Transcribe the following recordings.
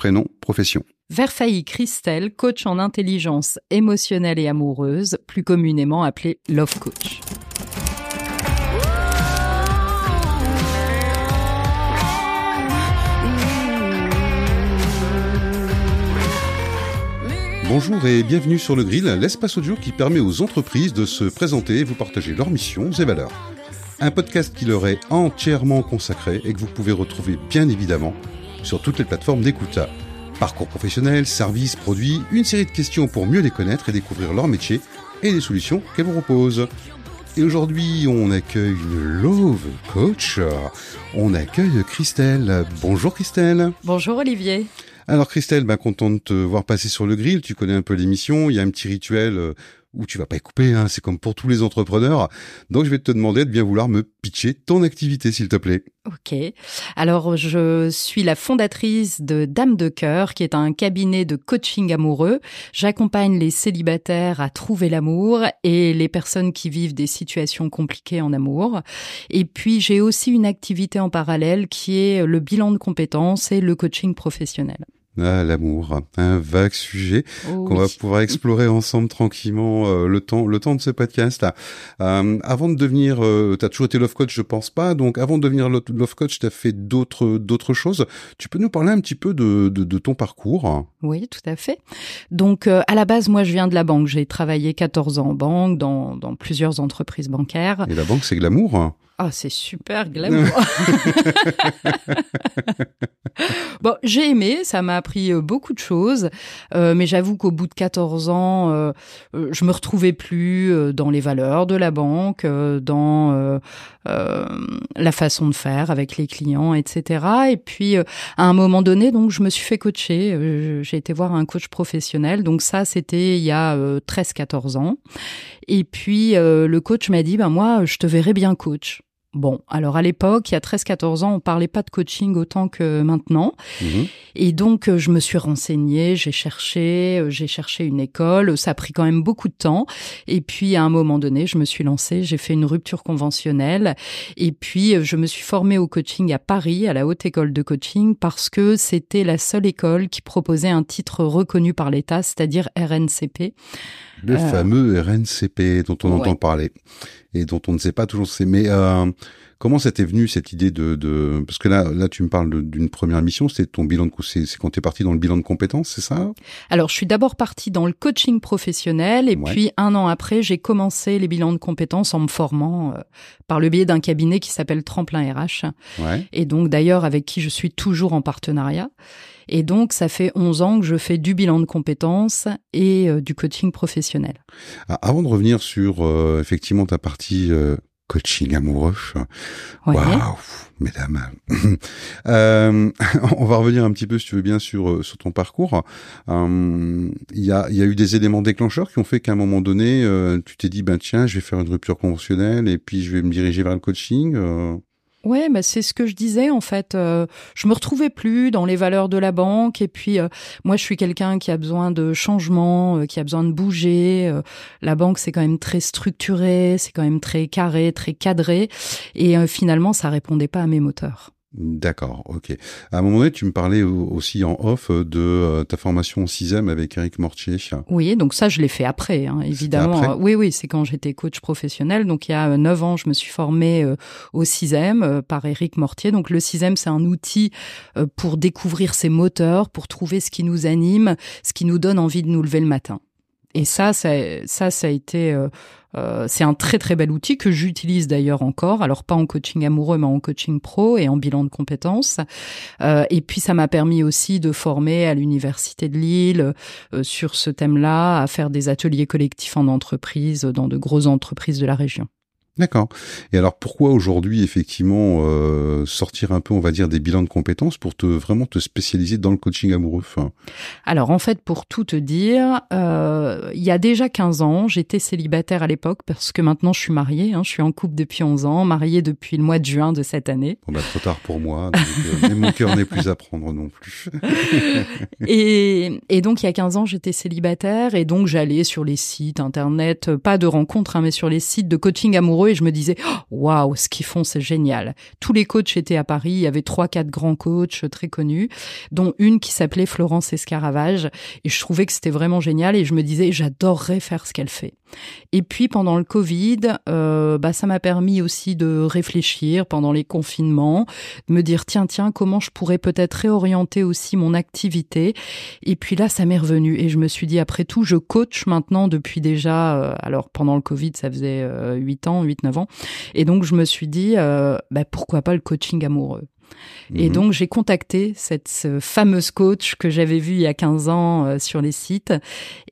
prénom, profession. Verfaillie Christelle, coach en intelligence émotionnelle et amoureuse, plus communément appelée Love Coach. Bonjour et bienvenue sur le Grill, l'espace audio qui permet aux entreprises de se présenter et vous partager leurs missions et valeurs. Un podcast qui leur est entièrement consacré et que vous pouvez retrouver bien évidemment sur toutes les plateformes d'écoute. Parcours professionnel, services, produits, une série de questions pour mieux les connaître et découvrir leur métier et les solutions qu'elles vous proposent. Et aujourd'hui, on accueille une Love Coach. On accueille Christelle. Bonjour Christelle. Bonjour Olivier. Alors Christelle, ben, content de te voir passer sur le grill. Tu connais un peu l'émission. Il y a un petit rituel euh, où tu vas pas y couper. Hein. C'est comme pour tous les entrepreneurs. Donc je vais te demander de bien vouloir me pitcher ton activité, s'il te plaît. Ok. Alors je suis la fondatrice de Dame de cœur, qui est un cabinet de coaching amoureux. J'accompagne les célibataires à trouver l'amour et les personnes qui vivent des situations compliquées en amour. Et puis j'ai aussi une activité en parallèle qui est le bilan de compétences et le coaching professionnel. Ah, l'amour, un vague sujet Oh qu'on oui. va pouvoir explorer ensemble tranquillement euh, le temps le temps de ce podcast. Euh, avant de devenir, euh, t'as toujours été love coach, je pense pas. Donc avant de devenir lo- love coach, t'as fait d'autres d'autres choses. Tu peux nous parler un petit peu de de, de ton parcours? Oui, tout à fait. Donc, euh, à la base, moi, je viens de la banque. J'ai travaillé 14 ans en banque, dans, dans plusieurs entreprises bancaires. Et la banque, c'est glamour. Ah, c'est super glamour. bon, j'ai aimé, ça m'a appris euh, beaucoup de choses, euh, mais j'avoue qu'au bout de 14 ans, euh, euh, je me retrouvais plus euh, dans les valeurs de la banque, dans euh, la façon de faire avec les clients, etc. Et puis, à un moment donné, donc, je me suis fait coacher. J'ai été voir un coach professionnel. Donc ça, c'était il y a euh, 13-14 ans. Et puis, le coach m'a dit, ben moi, je te verrai bien coach. Bon, alors à l'époque, il y a 13-14 ans, on parlait pas de coaching autant que maintenant. Mhm. Et donc, euh, je me suis renseignée, j'ai cherché, euh, j'ai cherché une école. Ça a pris quand même beaucoup de temps. Et puis, à un moment donné, je me suis lancée, j'ai fait une rupture conventionnelle. Et puis, euh, je me suis formée au coaching à Paris, à la Haute École de Coaching, parce que c'était la seule école qui proposait un titre reconnu par l'État, c'est-à-dire RNCP. Le Euh, fameux RNCP dont on ouais. entend parler et dont on ne sait pas toujours c'est. Mais euh, comment ça t'est venu cette idée de, de parce que là là tu me parles d'une première mission, c'est ton bilan de c'est quand t'es parti dans le bilan de compétences, c'est ça? Alors, je suis d'abord partie dans le coaching professionnel et Ouais. puis un an après, j'ai commencé les bilans de compétences en me formant euh, par le biais d'un cabinet qui s'appelle Tremplin RH Ouais. et donc d'ailleurs avec qui je suis toujours en partenariat. Et donc, ça fait 11 ans que je fais du bilan de compétences et euh, du coaching professionnel. Ah, Avant de revenir sur euh, effectivement ta partie euh, coaching amoureux, Ouais. waouh, mesdames, Euh, on va revenir un petit peu si tu veux bien sur euh, sur ton parcours. Euh, Il y a y a eu des éléments déclencheurs qui ont fait qu'à un moment donné, euh, tu t'es dit ben tiens, je vais faire une rupture conventionnelle et puis je vais me diriger vers le coaching. Ouais, bah c'est ce que je disais en fait. Euh, je me retrouvais plus dans les valeurs de la banque et puis euh, moi je suis quelqu'un qui a besoin de changement, euh, qui a besoin de bouger. Euh, la banque c'est quand même très structuré, c'est quand même très carré, très cadré et euh, finalement ça répondait pas à mes moteurs. D'accord, ok. À un moment donné, tu me parlais au- aussi en off euh, de euh, ta formation en sixième avec Eric Mortier. Oui, donc ça je l'ai fait après, hein, évidemment. après Euh, oui, oui, c'est quand j'étais coach professionnel. Donc il y a euh, neuf ans, je me suis formée euh, au CISEM euh, par Éric Mortier. Donc le CISEM, c'est un outil euh, pour découvrir ses moteurs, pour trouver ce qui nous anime, ce qui nous donne envie de nous lever le matin. Et ça, ça, ça, ça a été, euh, euh, c'est un très très bel outil que j'utilise d'ailleurs encore. Alors pas en coaching amoureux, mais en coaching pro et en bilan de compétences. Euh, et puis ça m'a permis aussi de former à l'université de Lille euh, sur ce thème-là, à faire des ateliers collectifs en entreprise dans de grosses entreprises de la région. D'accord. Et alors pourquoi aujourd'hui effectivement euh, sortir un peu, on va dire, des bilans de compétences pour te vraiment te spécialiser dans le coaching amoureux Alors en fait, pour tout te dire, euh, il y a déjà 15 ans, j'étais célibataire à l'époque parce que maintenant je suis mariée, hein, je suis en couple depuis 11 ans, mariée depuis le mois de juin de cette année. Bon bah trop tard pour moi, donc, euh, mais mon cœur n'est plus à prendre non plus. Et, et donc il y a 15 ans, j'étais célibataire et donc j'allais sur les sites internet, pas de rencontres, hein, mais sur les sites de coaching amoureux et je me disais oh, waouh, ce qu'ils font c'est génial. Tous les coachs étaient à Paris, il y avait trois quatre grands coachs très connus, dont une qui s'appelait Florence Escaravage et je trouvais que c'était vraiment génial et je me disais j'adorerais faire ce qu'elle fait. Et puis pendant le Covid, euh, bah ça m'a permis aussi de réfléchir pendant les confinements, de me dire tiens tiens comment je pourrais peut-être réorienter aussi mon activité. Et puis là ça m'est revenu et je me suis dit après tout je coach maintenant depuis déjà euh, alors pendant le Covid ça faisait euh, 8 ans, 8 9 ans et donc je me suis dit euh, bah, pourquoi pas le coaching amoureux? Et mhm. donc j'ai contacté cette fameuse coach que j'avais vue il y a 15 ans euh, sur les sites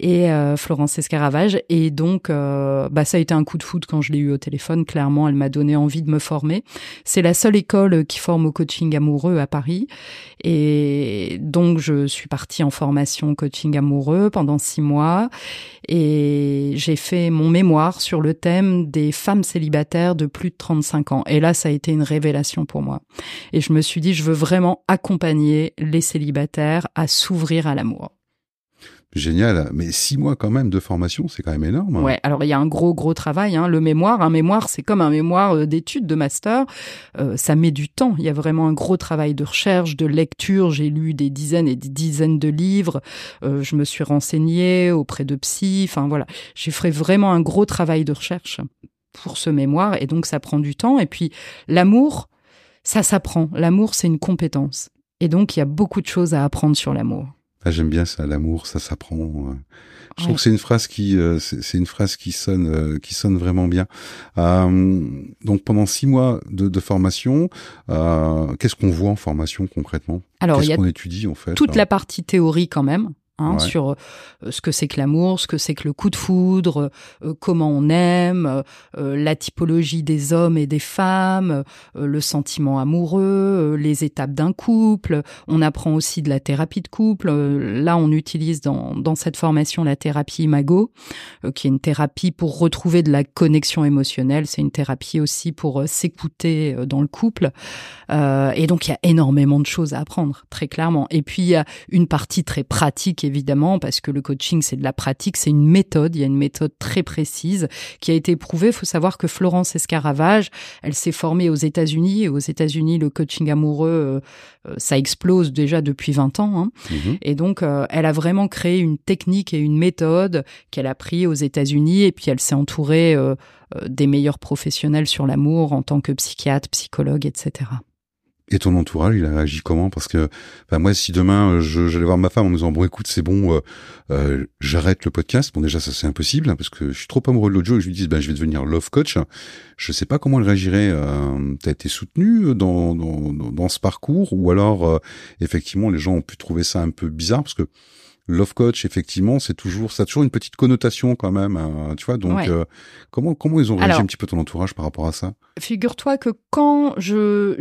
et euh, Florence Escaravage et donc euh, bah ça a été un coup de foudre quand je l'ai eu au téléphone clairement elle m'a donné envie de me former. C'est la seule école qui forme au coaching amoureux à Paris et donc je suis partie en formation coaching amoureux pendant six mois et j'ai fait mon mémoire sur le thème des femmes célibataires de plus de 35 ans et là ça a été une révélation pour moi. Et je me suis dit, je veux vraiment accompagner les célibataires à s'ouvrir à l'amour. Génial, mais six mois quand même de formation, c'est quand même énorme. Ouais, alors il y a un gros gros travail. Hein. Le mémoire, un mémoire, c'est comme un mémoire euh, d'études de master. Euh, ça met du temps. Il y a vraiment un gros travail de recherche, de lecture. J'ai lu des dizaines et des dizaines de livres. Euh, je me suis renseignée auprès de psy. Enfin voilà, j'ai fait vraiment un gros travail de recherche pour ce mémoire et donc ça prend du temps. Et puis l'amour, ça s'apprend. L'amour, c'est une compétence. Et donc, il y a beaucoup de choses à apprendre sur l'amour. Ah, j'aime bien ça, l'amour, ça s'apprend. Je trouve que c'est une phrase qui, euh, c'est une phrase qui sonne, euh, qui sonne vraiment bien. Euh, donc pendant six mois de, formation, qu'est-ce qu'on voit en formation concrètement? Alors, qu'est-ce qu'on étudie en fait? Toute la partie théorie quand même. Hein, sur euh, ce que c'est que l'amour, ce que c'est que le coup de foudre, euh, comment on aime, euh, la typologie des hommes et des femmes, le sentiment amoureux, les étapes d'un couple. On apprend aussi de la thérapie de couple. là, on utilise dans, dans cette formation la thérapie Imago, qui est une thérapie pour retrouver de la connexion émotionnelle. C'est une thérapie aussi pour s'écouter dans le couple. et donc, il y a énormément de choses à apprendre, très clairement. Et puis, il y a une partie très pratique évidemment, parce que le coaching, c'est de la pratique, c'est une méthode. Il y a une méthode très précise qui a été prouvée. Il faut savoir que Florence Escaravage, elle s'est formée aux États-Unis. Et aux États-Unis, le coaching amoureux, euh, ça explose déjà depuis 20 ans. Hein. Mhm. Et donc, euh, elle a vraiment créé une technique et une méthode qu'elle a pris aux États-Unis. Et puis, elle s'est entourée euh, des meilleurs professionnels sur l'amour en tant que psychiatre, psychologue, etc. Et ton entourage, il a réagi comment? Parce que bah, moi, si demain euh, j'allais voir ma femme en me disant bon, écoute, c'est bon, euh, euh, j'arrête le podcast. Bon, déjà ça c'est impossible hein, parce que je suis trop amoureux de l'audio et je lui dis ben je vais devenir love coach. Je sais pas comment elle réagirait. Euh, T'as été soutenu dans, dans, dans ce parcours ou alors effectivement les gens ont pu trouver ça un peu bizarre parce que love coach, effectivement, c'est toujours, ça a toujours une petite connotation quand même, hein, tu vois. Donc, euh, comment comment ils ont réagi un petit peu ton entourage par rapport à ça? Figure-toi que quand je,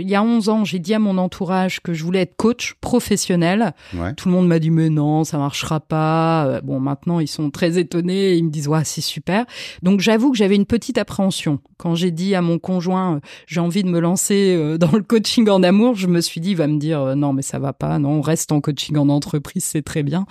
il y a 11 ans, j'ai dit à mon entourage que je voulais être coach professionnel. Tout le monde m'a dit mais non, ça marchera pas. Euh, bon, maintenant ils sont très étonnés, ils me disent ouais, c'est super. Donc j'avoue que j'avais une petite appréhension quand j'ai dit à mon conjoint euh, j'ai envie de me lancer dans le coaching en amour. Je me suis dit il va me dire non mais ça va pas, non, on reste en coaching en entreprise, c'est très bien.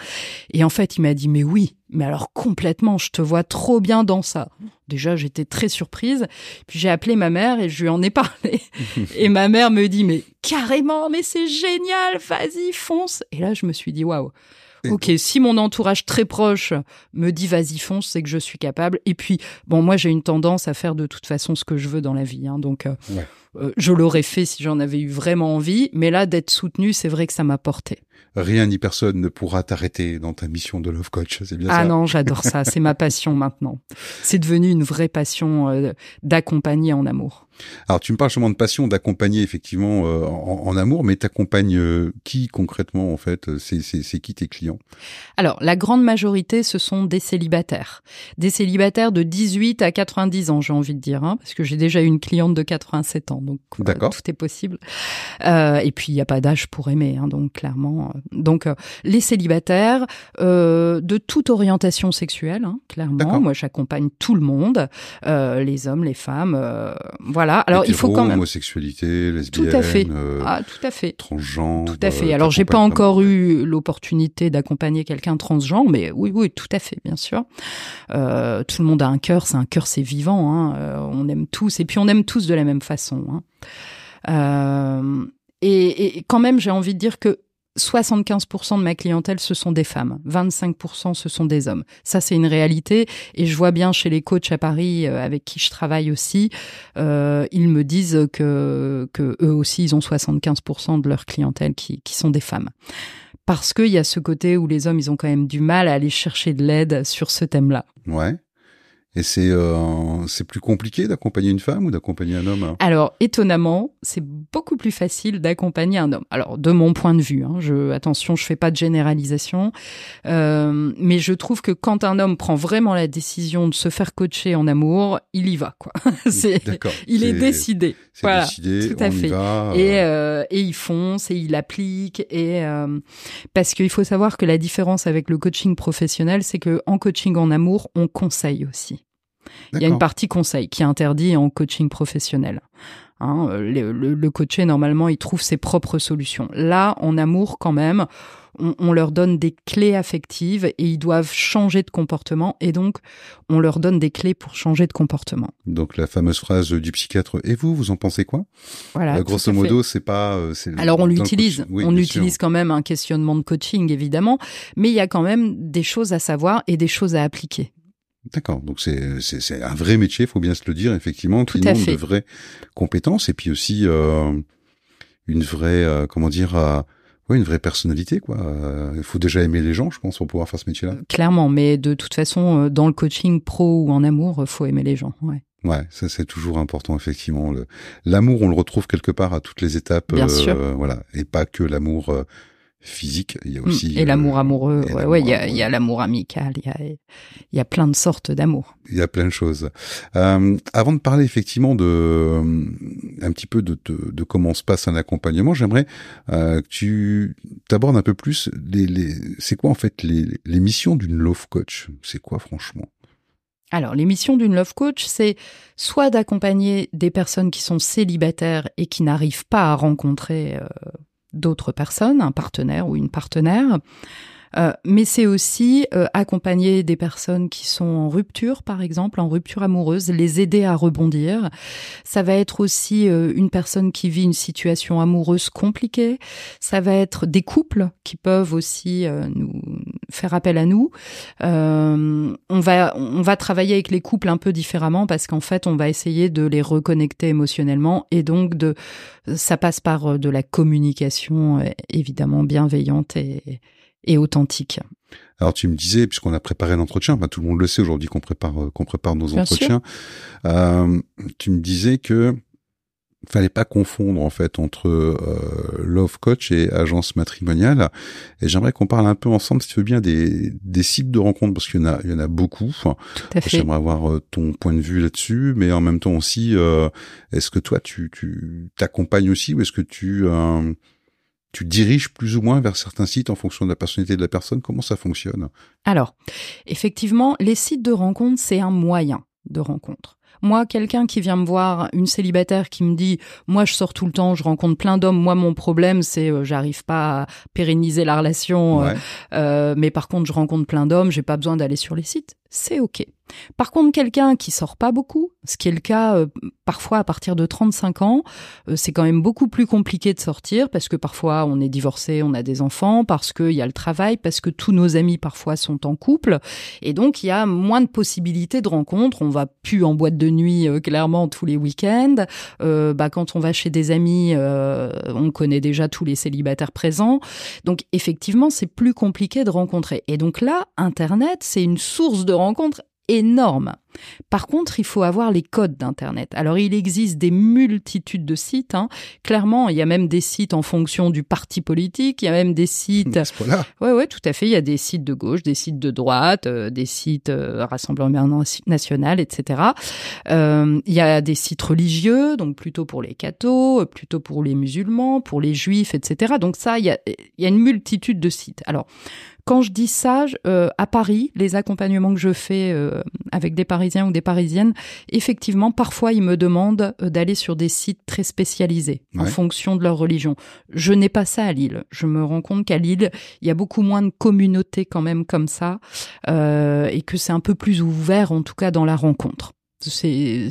Et en fait, il m'a dit, mais oui, mais alors complètement, je te vois trop bien dans ça. Déjà, j'étais très surprise. Puis j'ai appelé ma mère et je lui en ai parlé. et ma mère me dit, mais carrément, mais c'est génial, vas-y, fonce. Et là, je me suis dit, waouh. Ok, si mon entourage très proche me dit vas-y fonce, c'est que je suis capable. Et puis bon, moi j'ai une tendance à faire de toute façon ce que je veux dans la vie, hein, donc euh, euh, je l'aurais fait si j'en avais eu vraiment envie. Mais là, d'être soutenu, c'est vrai que ça m'a porté rien ni personne ne pourra t'arrêter dans ta mission de love coach. C'est bien ah ça. Ah non, j'adore ça. C'est ma passion maintenant. C'est devenu une vraie passion euh, d'accompagner en amour. Alors tu me parles justement de passion d'accompagner effectivement euh, en, amour, mais t'accompagnes euh, qui concrètement en fait C'est qui tes clients? Alors la grande majorité ce sont des célibataires, des célibataires de 18 à 90 ans, j'ai envie de dire, hein, parce que j'ai déjà eu une cliente de 87 ans, donc tout est possible. et puis il n'y a pas d'âge pour aimer, hein, donc clairement donc euh, les célibataires euh, de toute orientation sexuelle, hein, clairement. Moi, j'accompagne tout le monde, euh, les hommes, les femmes, voilà voilà. Alors il faut quand même homosexualité, lesbienne, tout à fait, ah, tout à fait, transgenre. Tout à fait. Alors j'ai pas encore eu l'opportunité d'accompagner quelqu'un transgenre, mais oui, oui, tout à fait, bien sûr. Euh, tout le monde a un cœur, c'est un cœur, c'est vivant. Hein. Euh, on aime tous, et puis on aime tous de la même façon. Hein. Euh, et, quand même, j'ai envie de dire que 75% de ma clientèle, ce sont des femmes. 25%, ce sont des hommes. Ça, c'est une réalité. Et je vois bien chez les coachs à Paris euh, avec qui je travaille aussi, euh, ils me disent que, eux aussi, ils ont 75% de leur clientèle qui, qui sont des femmes. Parce qu'il y a ce côté où les hommes, ils ont quand même du mal à aller chercher de l'aide sur ce thème-là. Ouais. Et c'est euh, c'est plus compliqué d'accompagner une femme ou d'accompagner un homme Alors? Étonnamment, c'est beaucoup plus facile d'accompagner un homme. Alors de mon point de vue, hein, je attention, je fais pas de généralisation, euh, mais je trouve que quand un homme prend vraiment la décision de se faire coacher en amour, il y va quoi. c'est il est, décidé. voilà, décidé, tout à fait. Va, et euh, et il fonce et il applique et euh, parce qu'il faut savoir que la différence avec le coaching professionnel, c'est que en coaching en amour, on conseille aussi. Il y a une partie conseil qui est interdit en coaching professionnel. Hein, le, le, coaché, normalement, il trouve ses propres solutions. Là, en amour, quand même, on, on, leur donne des clés affectives et ils doivent changer de comportement. Et donc, on leur donne des clés pour changer de comportement. Donc, la fameuse phrase du psychiatre, et vous, vous en pensez quoi? Voilà. Euh, grosso modo, c'est pas. Euh, Alors, on l'utilise. on utilise quand même un questionnement de coaching, évidemment. Mais il y a quand même des choses à savoir et des choses à appliquer. D'accord. Donc c'est c'est un vrai métier, faut bien se le dire effectivement, qui demande de vraies compétences et puis aussi euh, une vraie euh, comment dire euh, ouais, une vraie personnalité quoi. Il faut déjà aimer les gens, je pense, pour pouvoir faire ce métier-là. Clairement, mais de toute façon, dans le coaching pro ou en amour, faut aimer les gens. Ouais. Ouais, ça c'est toujours important effectivement. L'amour, on le retrouve quelque part à toutes les étapes, Bien sûr. voilà, et pas que l'amour physique. Il y a mm. aussi et l'amour euh, amoureux. ouais, ouais, il y a, y a l'amour amical. Il y a, il y a plein de sortes d'amour. Il y a plein de choses. Euh, avant de parler effectivement de euh, un petit peu de, de, de, comment se passe un accompagnement, j'aimerais euh, que tu t'abordes un peu plus les, les c'est quoi en fait les, les missions d'une love coach? C'est quoi franchement? Alors, les missions d'une love coach, c'est soit d'accompagner des personnes qui sont célibataires et qui n'arrivent pas à rencontrer euh, d'autres personnes, un partenaire ou une partenaire. Euh, mais c'est aussi euh, accompagner des personnes qui sont en rupture, par exemple, en rupture amoureuse, les aider à rebondir. Ça va être aussi euh, une personne qui vit une situation amoureuse compliquée. Ça va être des couples qui peuvent aussi nous faire appel à nous. on va on va travailler avec les couples un peu différemment parce qu'en fait, on va essayer de les reconnecter émotionnellement et donc de ça passe par de la communication évidemment bienveillante et et authentique. Alors tu me disais, puisqu'on a préparé l'entretien, tout le monde le sait aujourd'hui qu'on prépare euh, qu'on prépare nos entretiens. Euh, tu me disais que fallait pas confondre en fait entre euh, love coach et agence matrimoniale. Et j'aimerais qu'on parle un peu ensemble, si tu veux bien, des, des sites de rencontres parce qu'il y en a il y en a beaucoup. J'aimerais avoir euh, ton point de vue là-dessus, mais en même temps aussi, euh, est-ce que toi tu tu t'accompagnes aussi ou est-ce que tu tu diriges plus ou moins vers certains sites en fonction de la personnalité de la personne? Comment ça fonctionne? Alors, effectivement, les sites de rencontre, c'est un moyen de rencontre. Moi, quelqu'un qui vient me voir, une célibataire qui me dit, moi, je sors tout le temps, je rencontre plein d'hommes. Moi, mon problème, c'est, euh, j'arrive pas à pérenniser la relation. Euh, euh, mais par contre, je rencontre plein d'hommes, j'ai pas besoin d'aller sur les sites. C'est ok. Par contre, quelqu'un qui sort pas beaucoup, ce qui est le cas euh, parfois à partir de 35 ans, euh, c'est quand même beaucoup plus compliqué de sortir parce que parfois on est divorcé, on a des enfants, parce qu'il y a le travail, parce que tous nos amis parfois sont en couple, et donc il y a moins de possibilités de rencontres. On va plus en boîte de nuit euh, clairement tous les week-ends. bah quand on va chez des amis, on connaît déjà tous les célibataires présents. Donc effectivement, c'est plus compliqué de rencontrer. Et donc là, Internet, c'est une source de rencontres énorme. Par contre, il faut avoir les codes d'Internet. Alors, il existe des multitudes de sites. Hein. Clairement, il y a même des sites en fonction du parti politique. Il y a même des sites. Ouais, ouais, tout à fait. Il y a des sites de gauche, des sites de droite, euh, des sites euh, Rassemblement national, etc. Euh, il y a des sites religieux, donc plutôt pour les cathos, plutôt pour les musulmans, pour les juifs, etc. Donc ça, il y a, il y a une multitude de sites. Alors, quand je dis ça, euh, à Paris, les accompagnements que je fais euh, avec des Parisiens ou des Parisiennes, effectivement, parfois ils me demandent euh, d'aller sur des sites très spécialisés en fonction de leur religion. Je n'ai pas ça à Lille. Je me rends compte qu'à Lille, il y a beaucoup moins de communautés quand même comme ça et que c'est un peu plus ouvert, en tout cas dans la rencontre. C'est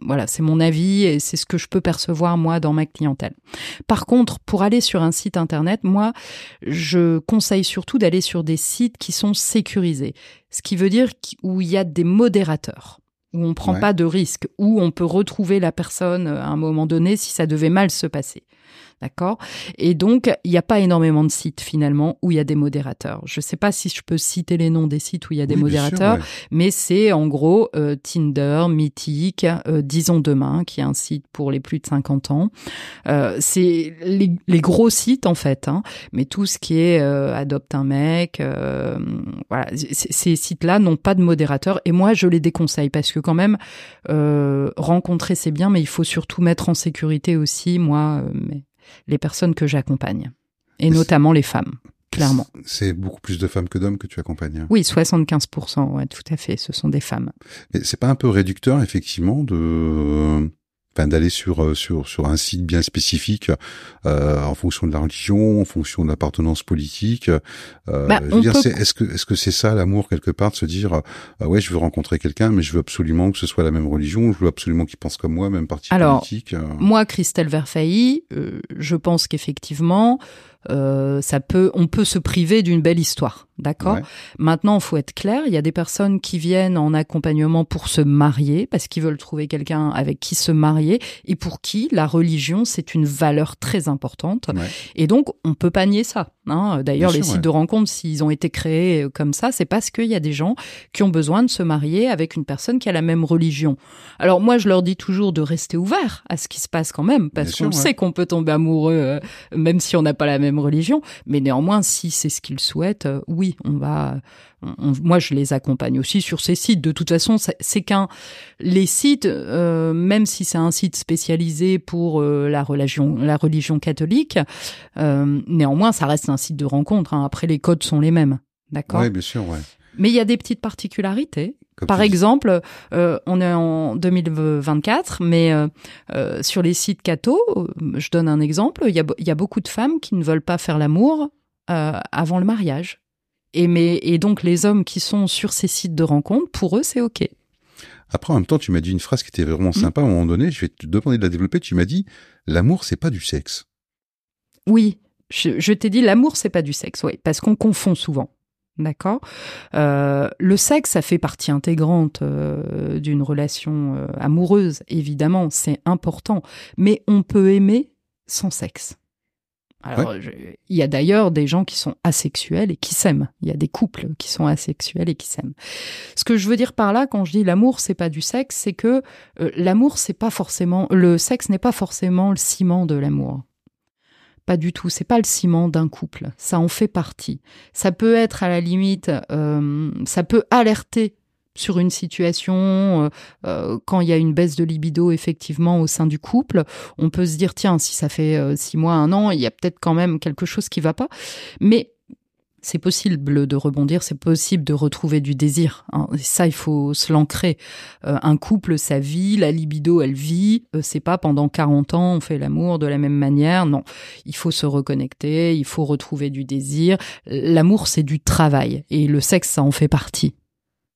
voilà, c'est mon avis et c'est ce que je peux percevoir moi dans ma clientèle. Par contre, pour aller sur un site internet, moi, je conseille surtout d'aller sur des sites qui sont sécurisés, ce qui veut dire où il y a des modérateurs où on prend pas de risques, où on peut retrouver la personne à un moment donné si ça devait mal se passer. D'accord? Et donc, il n'y a pas énormément de sites finalement où il y a des modérateurs. Je ne sais pas si je peux citer les noms des sites où il y a des modérateurs, mais c'est en gros euh, Tinder, Mythique, euh, Disons Demain, qui est un site pour les plus de 50 ans. Euh, c'est les, gros sites en fait, hein, mais tout ce qui est Adopte un mec, voilà, ces sites-là n'ont pas de modérateur et moi je les déconseille parce que quand même rencontrer c'est bien, mais il faut surtout mettre en sécurité aussi moi les personnes que j'accompagne, et notamment les femmes. Clairement. C'est beaucoup plus de femmes que d'hommes que tu accompagnes. Oui, 75%, ouais, tout à fait. Ce sont des femmes. Mais c'est pas un peu réducteur, effectivement, de enfin d'aller sur euh, sur sur un site bien spécifique euh, en fonction de la religion, en fonction de l'appartenance politique. Euh, bah, je veux dire, est-ce que est-ce que c'est ça l'amour quelque part de se dire euh, ouais je veux rencontrer quelqu'un mais je veux absolument que ce soit la même religion, je veux absolument qu'il pense comme moi, même parti politique. Alors moi Christelle Verfailly, je pense qu'effectivement ça peut on peut se priver d'une belle histoire. D'accord. Maintenant, il faut être clair. Il y a des personnes qui viennent en accompagnement pour se marier parce qu'ils veulent trouver quelqu'un avec qui se marier et pour qui la religion c'est une valeur très importante. Et donc, on peut pas nier ça. Hein. D'ailleurs, les sites de rencontres, s'ils ont été créés comme ça, c'est parce qu'il y a des gens qui ont besoin de se marier avec une personne qui a la même religion. Alors moi, je leur dis toujours de rester ouvert à ce qui se passe quand même parce qu'on sait qu'on peut tomber amoureux euh, même si on n'a pas la même religion. Mais néanmoins, si c'est ce qu'ils souhaitent, euh, oui on va. moi, je les accompagne aussi sur ces sites. De toute façon, c'est qu'un les sites, euh, même si c'est un site spécialisé pour euh, la religion, la religion catholique, euh, néanmoins, ça reste un site de rencontre. Hein. Après, les codes sont les mêmes, d'accord? Oui, bien sûr, ouais. Mais il y a des petites particularités. Par exemple, on est en 2024, mais sur les sites catho, je donne un exemple, il y a, y a beaucoup de femmes qui ne veulent pas faire l'amour avant le mariage. Et, mais, et donc les hommes qui sont sur ces sites de rencontres, pour eux, c'est OK. Après, en même temps, tu m'as dit une phrase qui était vraiment mmh. sympa à un moment donné. Je vais te demander de la développer. Tu m'as dit, l'amour, c'est pas du sexe. Oui, je, t'ai dit, l'amour, c'est pas du sexe, oui, parce qu'on confond souvent. D'accord? Euh, Le sexe, ça fait partie intégrante euh, d'une relation euh, amoureuse, évidemment, c'est important. Mais on peut aimer sans sexe. Alors, il y a d'ailleurs des gens qui sont asexuels et qui s'aiment. Il y a des couples qui sont asexuels et qui s'aiment. Ce que je veux dire par là, quand je dis l'amour, c'est pas du sexe, c'est que euh, l'amour, c'est pas forcément, le sexe n'est pas forcément le ciment de l'amour. Pas du tout. C'est pas le ciment d'un couple. Ça en fait partie. Ça peut être à la limite, euh, ça peut alerter sur une situation, euh, euh, quand il y a une baisse de libido effectivement au sein du couple, on peut se dire tiens si ça fait euh, six mois, un an, il y a peut-être quand même quelque chose qui va pas. Mais c'est possible de rebondir, c'est possible de retrouver du désir. Hein. Ça, il faut se l'ancrer. un couple, ça vit, la libido, elle vit. c'est pas pendant 40 ans, on fait l'amour de la même manière. Non, il faut se reconnecter, il faut retrouver du désir. L'amour, c'est du travail. Et le sexe, ça en fait partie.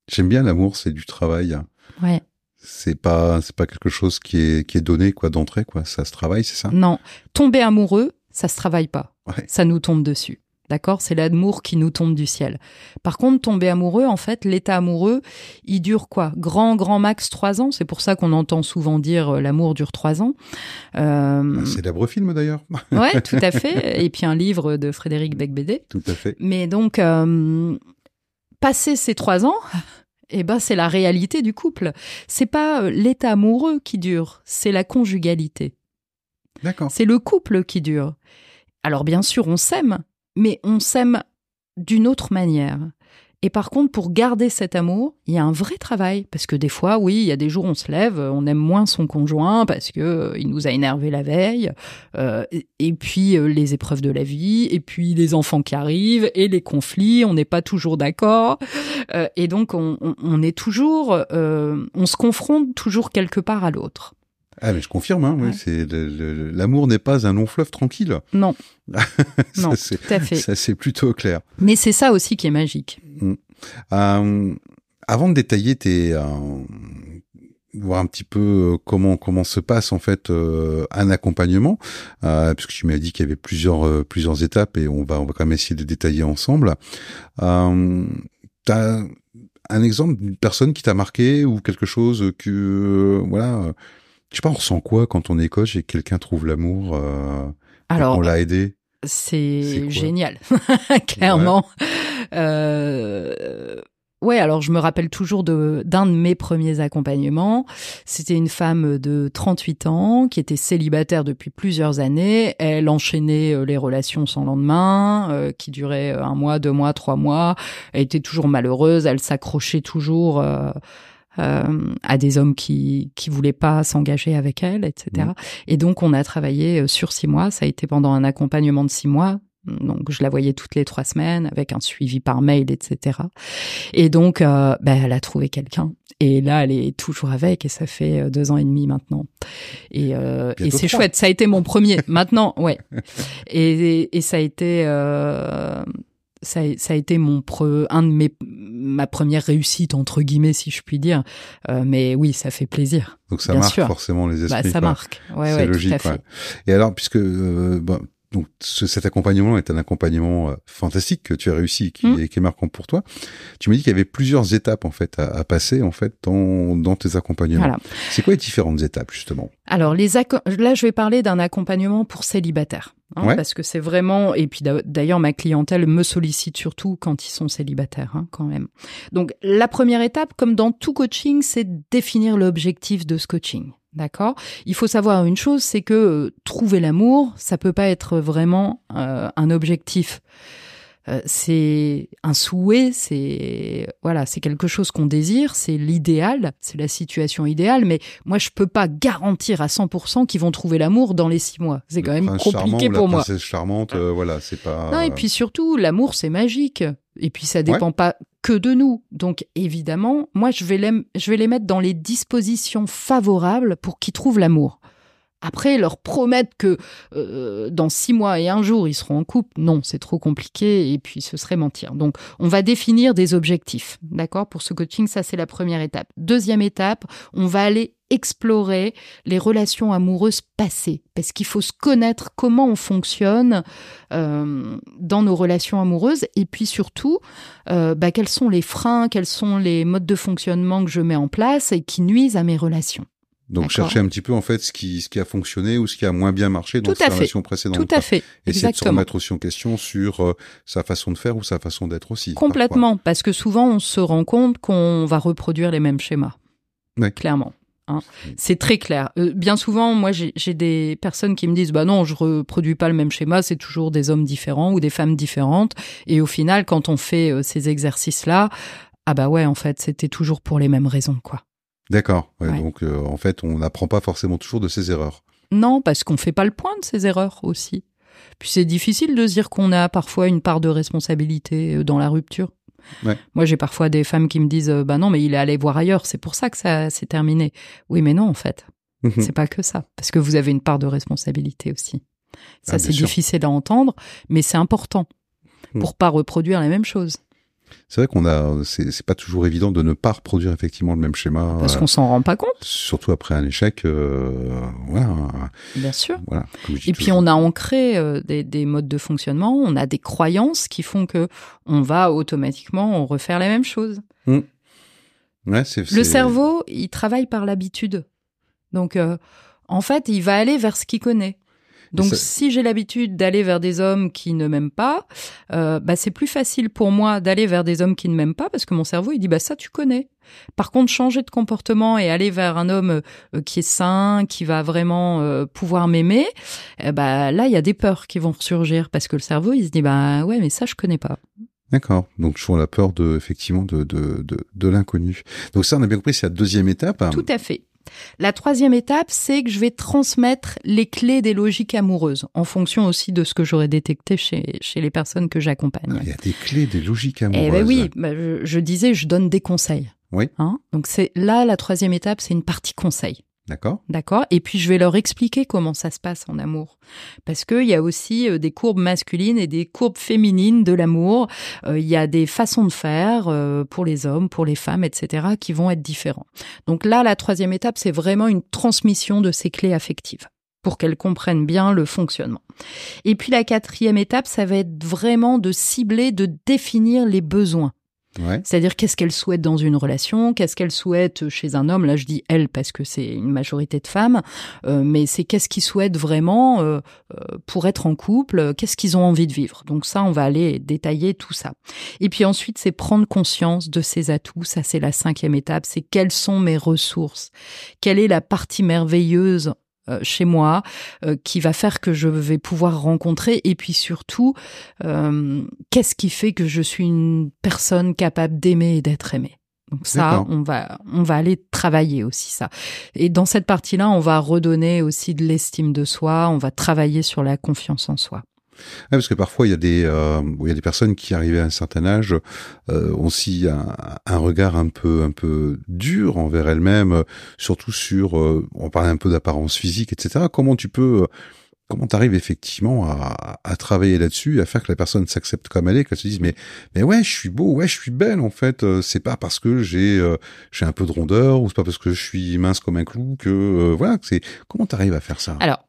J'aime bien l'amour, c'est du travail. Ouais. C'est pas, c'est pas quelque chose qui est, qui est donné, quoi, d'entrée, quoi. Ça se travaille, c'est ça? Non. Tomber amoureux, ça se travaille pas. Ça nous tombe dessus. D'accord? C'est l'amour qui nous tombe du ciel. Par contre, tomber amoureux, en fait, l'état amoureux, il dure quoi? Grand, grand max trois ans. C'est pour ça qu'on entend souvent dire euh, l'amour dure trois ans. Euh... C'est d'abreu film d'ailleurs. ouais, tout à fait. Et puis un livre de Frédéric Becbédé. Tout à fait. Mais donc, euh, passer ces trois ans, eh ben c'est la réalité du couple. C'est pas euh, l'état amoureux qui dure, c'est la conjugalité. D'accord. C'est le couple qui dure. Alors bien sûr, on s'aime, mais on s'aime d'une autre manière. Et par contre, pour garder cet amour, il y a un vrai travail. Parce que des fois, oui, il y a des jours où on se lève, on aime moins son conjoint parce que euh, il nous a énervé la veille. Euh, et puis euh, les épreuves de la vie, et puis les enfants qui arrivent, et les conflits, on n'est pas toujours d'accord. Euh, et donc, on, on, on est toujours, on se confronte toujours quelque part à l'autre. Ah mais je confirme, hein, oui, c'est l'amour n'est pas un long fleuve tranquille. Non, Ça, non, tout à fait. Ça c'est plutôt clair. Mais c'est ça aussi qui est magique. Euh, avant de détailler tes, euh, voir un petit peu euh, comment comment se passe en fait euh, un accompagnement, euh, puisque tu m'as dit qu'il y avait plusieurs euh, plusieurs étapes et on va on va quand même essayer de détailler ensemble. Euh, T'as un exemple d'une personne qui t'a marqué ou quelque chose que voilà, je sais pas, on ressent quoi quand on est coach et que quelqu'un trouve l'amour, euh, Alors, qu'on l'a aidé? C'est génial, clairement. Euh, ouais, alors je me rappelle toujours de d'un de mes premiers accompagnements. C'était une femme de 38 ans qui était célibataire depuis plusieurs années. Elle enchaînait euh, les relations sans lendemain, euh, qui duraient euh, un mois, deux mois, trois mois. Elle était toujours malheureuse. Elle s'accrochait toujours. euh, euh, à des hommes qui qui voulaient pas s'engager avec elle, etc. Mhm. Et donc on a travaillé euh, sur six mois. Ça a été pendant un accompagnement de six mois. Donc je la voyais toutes les trois semaines avec un suivi par mail, etc. Et donc euh, ben, elle a trouvé quelqu'un. Et là elle est toujours avec et ça fait euh, deux ans et demi maintenant. Et, euh, et c'est chouette. Ça a été mon premier. maintenant, ouais. Et, et ça a été euh, ça, a- ça a été mon pre, un de mes ma première réussite entre guillemets si je puis dire. Euh, mais oui, ça fait plaisir. Donc ça bien marque sûr. forcément les Bah, esprits. ça quoi. marque. Ouais, c'est ouais, logique. tout à fait. Et alors, puisque euh, bon, donc ce- cet accompagnement est un accompagnement euh, fantastique que tu as réussi, qui, Mm. est, qui est marquant pour toi, tu m'as dit qu'il y avait plusieurs étapes en fait à, à passer en fait dans, dans tes accompagnements. Voilà. C'est quoi les différentes étapes justement? Alors les là, je vais parler d'un accompagnement pour célibataires, hein, Ouais. parce que c'est vraiment et puis d'a- d'ailleurs ma clientèle me sollicite surtout quand ils sont célibataires, hein, quand même. Donc la première étape, comme dans tout coaching, c'est définir l'objectif de ce coaching. D'accord? Il faut savoir une chose, c'est que euh, trouver l'amour, ça peut pas être vraiment euh, un objectif. Euh, c'est un souhait, c'est voilà, c'est quelque chose qu'on désire, c'est l'idéal, c'est la situation idéale, mais moi je peux pas garantir à 100% qu'ils vont trouver l'amour dans les six mois. C'est quand Le même compliqué ou la pour moi. princesse charmante, euh, voilà, c'est pas. Non, et puis surtout, l'amour, c'est magique. Et puis, ça dépend pas que de nous. Donc, évidemment, moi, je vais les, je vais les mettre dans les dispositions favorables pour qu'ils trouvent l'amour. Après, leur promettre que euh, dans six mois et un jour, ils seront en couple, non, c'est trop compliqué et puis ce serait mentir. Donc, on va définir des objectifs, d'accord? Pour ce coaching, ça, c'est la première étape. Deuxième étape, on va aller explorer les relations amoureuses passées, parce qu'il faut se connaître comment on fonctionne euh, dans nos relations amoureuses, et puis surtout, euh, bah, quels sont les freins, quels sont les modes de fonctionnement que je mets en place et qui nuisent à mes relations. Donc chercher un petit peu en fait ce qui ce qui a fonctionné ou ce qui a moins bien marché dans fait. relation précédente. Tout à fait, Essayer de se remettre aussi en question sur euh, sa façon de faire ou sa façon d'être aussi. Complètement, parce que souvent on se rend compte qu'on va reproduire les mêmes schémas. Ouais. Clairement. hein. C'est très clair. Euh, bien souvent, moi, j'ai j'ai des personnes qui me disent, bah non, je reproduis pas le même schéma, c'est toujours des hommes différents ou des femmes différentes. Et au final, quand on fait euh, ces exercices-là, ah bah ouais, en fait, c'était toujours pour les mêmes raisons, quoi. D'accord. Ouais, Ouais. Donc euh, en fait, on n'apprend pas forcément toujours de ses erreurs. Non, parce qu'on fait pas le point de ces erreurs aussi. Puis c'est difficile de se dire qu'on a parfois une part de responsabilité euh, dans la rupture. Ouais. Moi, j'ai parfois des femmes qui me disent euh, bah non, mais il est allé voir ailleurs, c'est pour ça que ça s'est terminé. Oui, mais non, en fait, c'est pas que ça, parce que vous avez une part de responsabilité aussi. Ça, Ah, c'est difficile à entendre, mais c'est important Hmm. pour pas reproduire la même chose, C'est vrai qu'on a, c'est pas toujours évident de ne pas reproduire effectivement le même schéma, parce euh, qu'on s'en rend pas compte, surtout après un échec. Euh, voilà, bien sûr. voilà. Et puis on a ancré euh, des, des modes de fonctionnement, on a des croyances qui font que on va automatiquement refaire la même chose. Ouais, c'est- Le cerveau, il travaille par l'habitude. Donc, euh, en fait, il va aller vers ce qu'il connaît. Donc, si j'ai l'habitude d'aller vers des hommes qui ne m'aiment pas, euh, bah, c'est plus facile pour moi d'aller vers des hommes qui ne m'aiment pas parce que mon cerveau, il dit, bah, ça, tu connais. Par contre, changer de comportement et aller vers un homme euh, qui est sain, qui va vraiment euh, pouvoir m'aimer, eh bah, là, il y a des peurs qui vont ressurgir parce que le cerveau, il se dit, bah, ouais, mais ça, je connais pas. D'accord. Donc toujours la peur de effectivement de de de, de l'inconnu. Donc ça, on a bien compris, c'est la deuxième étape. Tout à fait. La troisième étape, c'est que je vais transmettre les clés des logiques amoureuses, en fonction aussi de ce que j'aurais détecté chez, chez les personnes que j'accompagne. Ah, il y a des clés des logiques amoureuses. Eh ben oui, bah, je, je, disais, je donne des conseils. Oui. Hein? Donc c'est là la troisième étape, c'est une partie conseil. D'accord. D'accord. Et puis je vais leur expliquer comment ça se passe en amour, parce qu'il y a aussi euh, des courbes masculines et des courbes féminines de l'amour. Euh, il y a des façons de faire euh, pour les hommes, pour les femmes, etc., qui vont être différents. Donc là, la troisième étape, c'est vraiment une transmission de ces clés affectives pour qu'elles comprennent bien le fonctionnement. Et puis la quatrième étape, ça va être vraiment de cibler, de définir les besoins. C'est-à-dire qu'est-ce qu'elle souhaite dans une relation, qu'est-ce qu'elle souhaite chez un homme? Là, je dis elle parce que c'est une majorité de femmes, euh, mais c'est qu'est-ce qu'ils souhaitent vraiment euh, euh, pour être en couple, qu'est-ce qu'ils ont envie de vivre? Donc ça, on va aller détailler tout ça. Et puis ensuite, c'est prendre conscience de ses atouts. Ça, c'est la cinquième étape. C'est quelles sont mes ressources, quelle est la partie merveilleuse chez moi, euh, qui va faire que je vais pouvoir rencontrer, et puis surtout, euh, qu'est-ce qui fait que je suis une personne capable d'aimer et d'être aimée? Donc ça, on va on va aller travailler aussi ça. Et dans cette partie-là, on va redonner aussi de l'estime de soi, on va travailler sur la confiance en soi. Ouais, parce que parfois il y a des euh, il y a des personnes qui arrivées à un certain âge euh, ont aussi un, un, regard un peu un peu dur envers elles-mêmes, surtout sur euh, on parlait un peu d'apparence physique, etc. Comment tu peux comment t'arrives effectivement à, à travailler là-dessus, à faire que la personne s'accepte comme elle est, qu'elle se dise mais mais ouais je suis beau, ouais je suis belle en fait, euh, c'est pas parce que j'ai euh, un peu de rondeur ou c'est pas parce que je suis mince comme un clou que euh, voilà c'est comment t'arrives à faire ça? Alors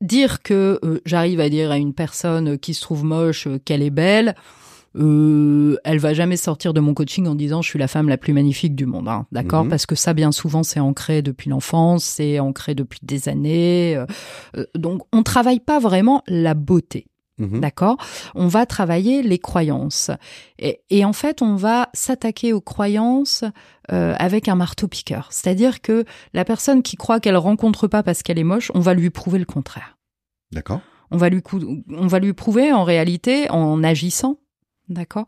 dire que euh, j'arrive à dire à une personne qui se trouve moche euh, qu'elle est belle, euh, elle va jamais sortir de mon coaching en disant je suis la femme la plus magnifique du monde, hein, d'accord? Mhm. Parce que ça, bien souvent, c'est ancré depuis l'enfance, c'est ancré depuis des années. euh, euh, donc, on travaille pas vraiment la beauté. Mhm. D'accord? On va travailler les croyances. Et, et en fait, on va s'attaquer aux croyances euh, avec un marteau-piqueur. C'est-à-dire que la personne qui croit qu'elle rencontre pas parce qu'elle est moche, on va lui prouver le contraire. D'accord. On va lui, cou- on va lui prouver en réalité en agissant. D'accord,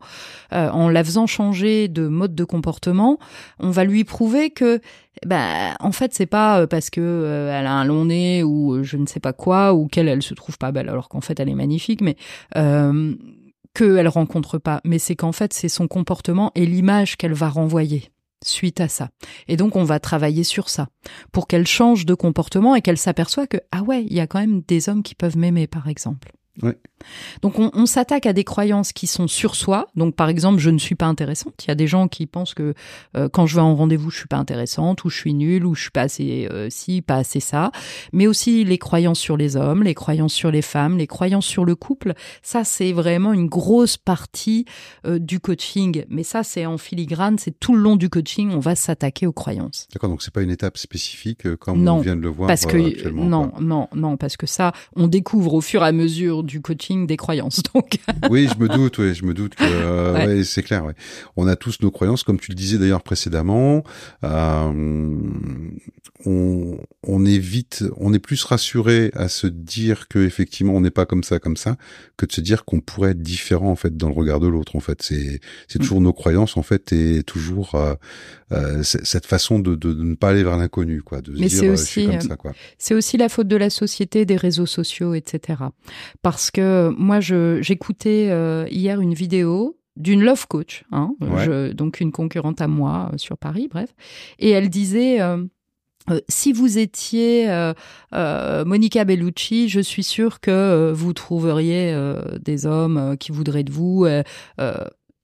Euh, en la faisant changer de mode de comportement, on va lui prouver que, bah, en fait, c'est pas euh, parce que euh, elle a un long nez ou je ne sais pas quoi ou qu'elle elle se trouve pas belle alors qu'en fait elle est magnifique, mais euh, qu'elle rencontre pas. Mais c'est qu'en fait c'est son comportement et l'image qu'elle va renvoyer suite à ça. Et donc on va travailler sur ça pour qu'elle change de comportement et qu'elle s'aperçoit que ah ouais, il y a quand même des hommes qui peuvent m'aimer par exemple. Ouais. Donc on, on s'attaque à des croyances qui sont sur soi. Donc par exemple, je ne suis pas intéressante. Il y a des gens qui pensent que euh, quand je vais en rendez-vous, je suis pas intéressante, ou je suis nulle, ou je suis pas assez euh, ci, pas assez ça. Mais aussi les croyances sur les hommes, les croyances sur les femmes, les croyances sur le couple. Ça c'est vraiment une grosse partie euh, du coaching. Mais ça c'est en filigrane, c'est tout le long du coaching, on va s'attaquer aux croyances. D'accord. Donc c'est pas une étape spécifique euh, comme Non, on vient de le voir Parce que actuellement. non, quoi. non, non, parce que ça, on découvre au fur et à mesure du coaching des croyances. Donc oui, je me doute, ouais, je me doute que euh, Ouais. ouais, c'est clair. Ouais. On a tous nos croyances, comme tu le disais d'ailleurs précédemment. Euh, on, on est vite, on est plus rassuré à se dire que effectivement on n'est pas comme ça, comme ça, que de se dire qu'on pourrait être différent en fait dans le regard de l'autre. En fait, c'est c'est toujours nos croyances en fait et toujours euh, euh, cette façon de, de, de ne pas aller vers l'inconnu, quoi, de se Mais dire c'est je suis aussi, comme ça, quoi. C'est aussi la faute de la société, des réseaux sociaux, etc. Parce que moi, j'écoutais euh, hier une vidéo d'une love coach, hein, Ouais. je- donc une concurrente à moi euh, sur Paris, bref, et elle disait. euh, si vous étiez euh, euh, Monica Bellucci, je suis sûre que vous trouveriez des hommes qui voudraient de vous.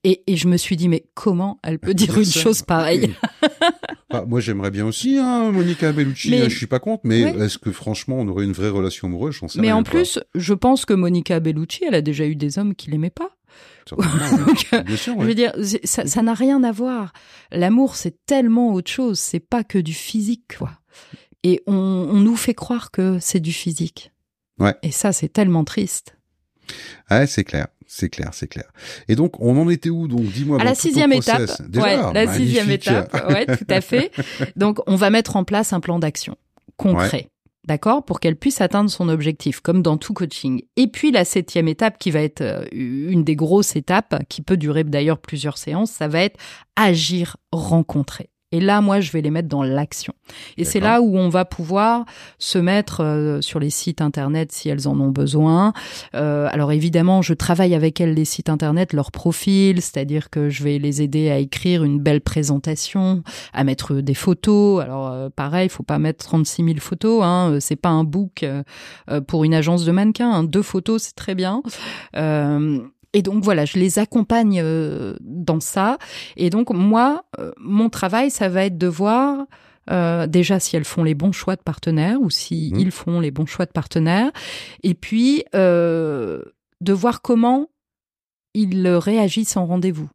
Euh, euh, et, et je me suis dit, mais comment elle peut dire une ça. chose pareille Ah, moi, j'aimerais bien aussi, hein, Monica Bellucci. Mais- hein, je suis pas contre, mais Ouais. est-ce que franchement, on aurait une vraie relation amoureuse? Sais Mais en plus, je pense que Monica Bellucci, elle a déjà eu des hommes qui l'aimaient pas. Donc, ouais. bien sûr. Je veux ouais. dire, ça n'a rien à voir. L'amour, c'est tellement autre chose. C'est pas que du physique, quoi. Et on, on nous fait croire que c'est du physique. Ouais. Et ça, c'est tellement triste. Ah, c'est clair, c'est clair, c'est clair. Et donc, on en était où Donc, dis-moi. à la sixième étape, Déjà, ouais, la magnifique. sixième étape, ouais, tout à fait. Donc, on va mettre en place un plan d'action concret. d'accord, pour qu'elle puisse atteindre son objectif, comme dans tout coaching. Et puis la septième étape, qui va être euh, une des grosses étapes, qui peut durer d'ailleurs plusieurs séances, ça va être agir, rencontrer. Et là, moi, je vais les mettre dans l'action. Et c'est là où on va pouvoir se mettre euh, sur les sites internet si elles en ont besoin. Euh, alors évidemment, je travaille avec elles les sites internet, leur profil, c'est-à-dire que je vais les aider à écrire une belle présentation, à mettre des photos. Alors euh, pareil, il faut pas mettre 36 000 photos. Hein, c'est pas un book euh, pour une agence de mannequins. Hein. Deux photos, c'est très bien. Et donc voilà, je les accompagne euh, dans ça. Et donc moi, euh, mon travail, ça va être de voir euh, déjà si elles font les bons choix de partenaires ou si mmh. ils font les bons choix de partenaires, et puis de voir comment ils réagissent en rendez-vous.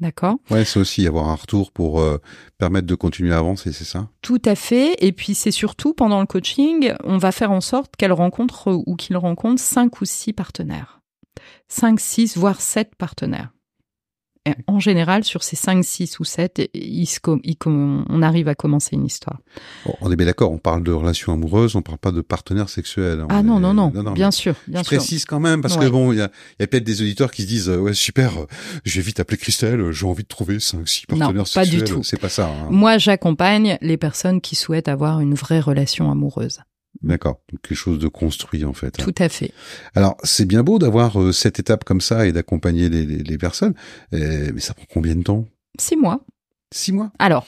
D'accord? Ouais, c'est aussi avoir un retour pour permettre de continuer à avancer, c'est ça? Tout à fait. Et puis c'est surtout pendant le coaching, on va faire en sorte qu'elles rencontrent ou qu'ils rencontrent cinq ou six partenaires. 5, 6, voire 7 partenaires. Et en général, sur ces 5, 6 ou 7, on arrive à commencer une histoire. on est bien d'accord, on parle de relations amoureuses, on parle pas de partenaires sexuels. Ah non, non, non, bien sûr. Bien je précise quand même, parce que bon, il y a, peut-être des auditeurs qui se disent, ouais, super, je vais vite appeler Christelle, j'ai envie de trouver 5, 6 partenaires non, sexuels. pas du tout. C'est pas ça. Hein. Moi, j'accompagne les personnes qui souhaitent avoir une vraie relation amoureuse. D'accord, quelque chose de construit en fait. Hein. Tout à fait. Alors c'est bien beau d'avoir euh, cette étape comme ça et d'accompagner les, les, personnes, euh, mais ça prend combien de temps? Six mois. Six mois? Alors,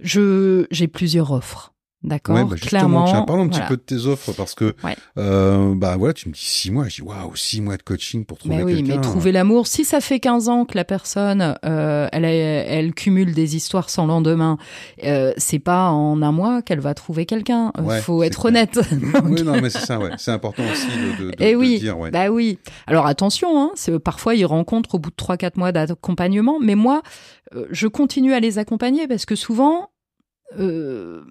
je j'ai plusieurs offres. D'accord, bah, clairement. Tiens, parlons un petit peu de tes offres parce que, euh, bah voilà, tu me dis six mois, je dis waouh, six mois de coaching pour trouver mais oui, Mais trouver l'amour, si ça fait 15 ans que la personne, euh, elle, elle cumule des histoires sans lendemain, euh, c'est pas en un mois qu'elle va trouver quelqu'un. Il euh, faut être honnête. oui, non, mais c'est ça, ouais. C'est important aussi de, de, de, Et oui, dire, ouais. Bah oui. Alors attention, hein, parfois ils rencontrent au bout de trois quatre mois d'accompagnement, mais moi, euh, je continue à les accompagner parce que souvent. Euh,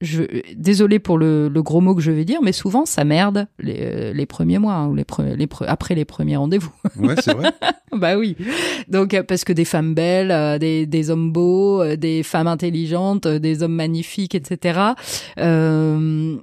je, désolé pour le, le, gros mot que je vais dire, mais souvent ça merde les, les premiers mois hein, ou les, les après les premiers rendez-vous. Ouais, c'est vrai. bah oui. Donc euh, parce que des femmes belles, euh, des, des hommes beaux, euh, des femmes intelligentes, des hommes magnifiques, etc. Euh,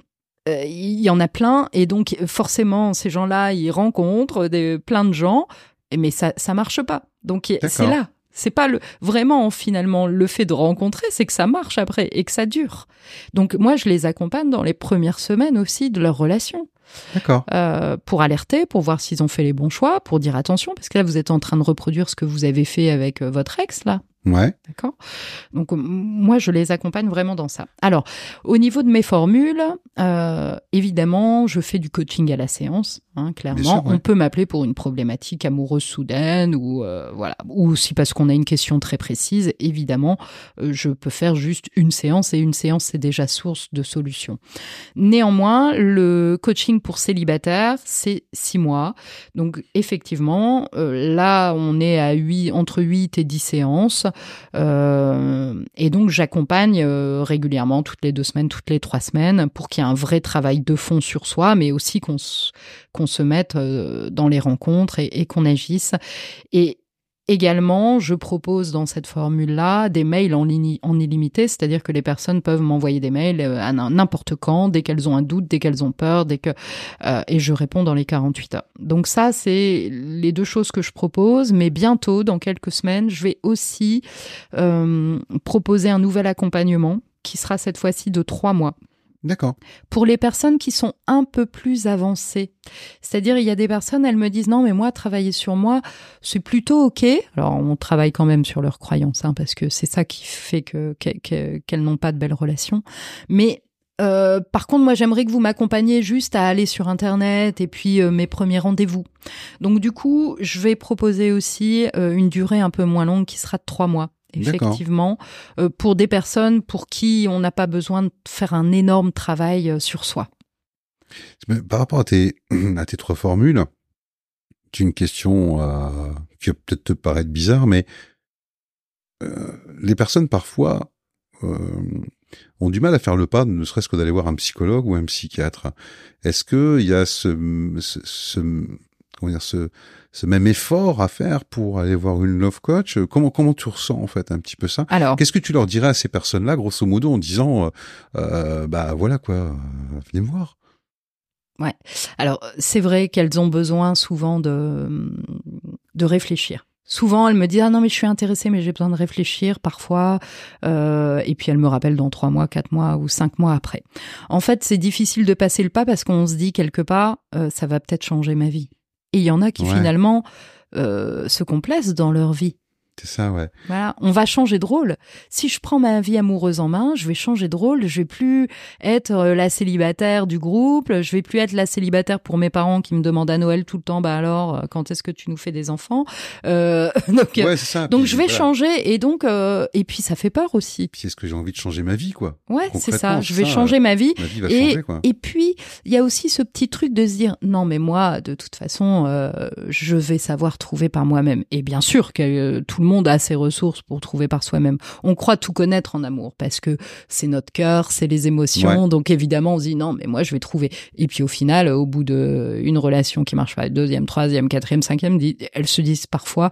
il y en a plein et donc forcément ces gens-là ils rencontrent des, plein de gens mais ça ça marche pas donc c'est là c'est pas le, vraiment finalement le fait de rencontrer, c'est que ça marche après et que ça dure. Donc moi, je les accompagne dans les premières semaines aussi de leur relation. D'accord. Euh, pour alerter, pour voir s'ils ont fait les bons choix, pour dire attention, parce que là, vous êtes en train de reproduire ce que vous avez fait avec euh, votre ex, là. Ouais. D'accord. Donc moi, je les accompagne vraiment dans ça. Alors, au niveau de mes formules, euh, évidemment, je fais du coaching à la séance. Hein, clairement, on peut m'appeler pour une problématique amoureuse soudaine ou euh, voilà, ou aussi parce qu'on a une question très précise. Évidemment, euh, je peux faire juste une séance et une séance c'est déjà source de solutions. Néanmoins, le coaching pour célibataire c'est six mois. Donc effectivement, euh, là on est à 8, entre 8 et 10 séances. Euh, et donc, j'accompagne euh, régulièrement, toutes les deux semaines, toutes les trois semaines, pour qu'il y ait un vrai travail de fond sur soi, mais aussi qu'on qu'on se mette euh, dans les rencontres et, qu'on agisse. Également, je propose dans cette formule-là des mails en, ligne, en illimité, c'est-à-dire que les personnes peuvent m'envoyer des mails euh, à n'importe quand, dès qu'elles ont un doute, dès qu'elles ont peur, dès que euh, et je réponds dans les 48 heures. Donc ça, c'est les deux choses que je propose. Mais bientôt, dans quelques semaines, je vais aussi euh, proposer un nouvel accompagnement qui sera cette fois-ci de trois mois. D'accord. Pour les personnes qui sont un peu plus avancées, c'est-à-dire il y a des personnes, elles me disent non mais moi travailler sur moi c'est plutôt ok. Alors on travaille quand même sur leurs croyances hein, parce que c'est ça qui fait que qu'elles n'ont pas de belles relations. Mais euh, par contre, moi, j'aimerais que vous m'accompagniez juste à aller sur Internet et puis euh, mes premiers rendez-vous. Donc, du coup, je vais proposer aussi euh, une durée un peu moins longue qui sera de trois mois effectivement, euh, pour des personnes pour qui on n'a pas besoin de faire un énorme travail euh, sur soi. par rapport à tes, à tes trois formules, c'est une question euh, qui va peut-être te paraître bizarre, mais les personnes parfois ont du mal à faire le pas, ne serait-ce que d'aller voir un psychologue ou un psychiatre. Est-ce que il y a ce, ce comment dire, ce, ce même effort à faire pour aller voir une love coach. Comment comment tu ressens en fait un petit peu ça? Alors, Qu'est-ce que tu leur dirais à ces personnes-là, grosso modo, en disant, euh, euh, bah voilà quoi, euh, venez me voir? ouais. Alors, c'est vrai qu'elles ont besoin souvent de de réfléchir. Souvent, elles me disent ah non mais je suis intéressée mais j'ai besoin de réfléchir parfois euh, et puis elles me rappellent dans trois mois, quatre mois ou cinq mois après. En fait, c'est difficile de passer le pas parce qu'on se dit quelque part euh, ça va peut-être changer ma vie. Et il y en a qui Ouais. finalement euh, se complaisent dans leur vie. C'est ça, ouais. Voilà, on va changer de rôle. Si je prends ma vie amoureuse en main, je vais changer de rôle. Je vais plus être euh, la célibataire du groupe. Je vais plus être la célibataire pour mes parents qui me demandent à Noël tout le temps. Bah alors, euh, quand est-ce que tu nous fais des enfants euh, Donc, euh, Ouais, ça. donc Puis, je vais voilà. changer. Et donc, euh, et puis ça fait peur aussi. Puis est-ce que j'ai envie de changer ma vie, quoi Ouais, c'est ça. Je vais ça, changer ma vie. Ma vie va Et, changer, quoi. et puis, il y a aussi ce petit truc de se dire, non, mais moi, de toute façon, euh, je vais savoir trouver par moi-même. Et bien sûr que tout le monde a ses ressources pour trouver par soi-même. On croit tout connaître en amour parce que c'est notre cœur, c'est les émotions. Donc évidemment, on se dit, non, mais moi, je vais trouver. Et puis au final, au bout de une relation qui marche pas, deuxième, troisième, quatrième, cinquième, elles se disent parfois,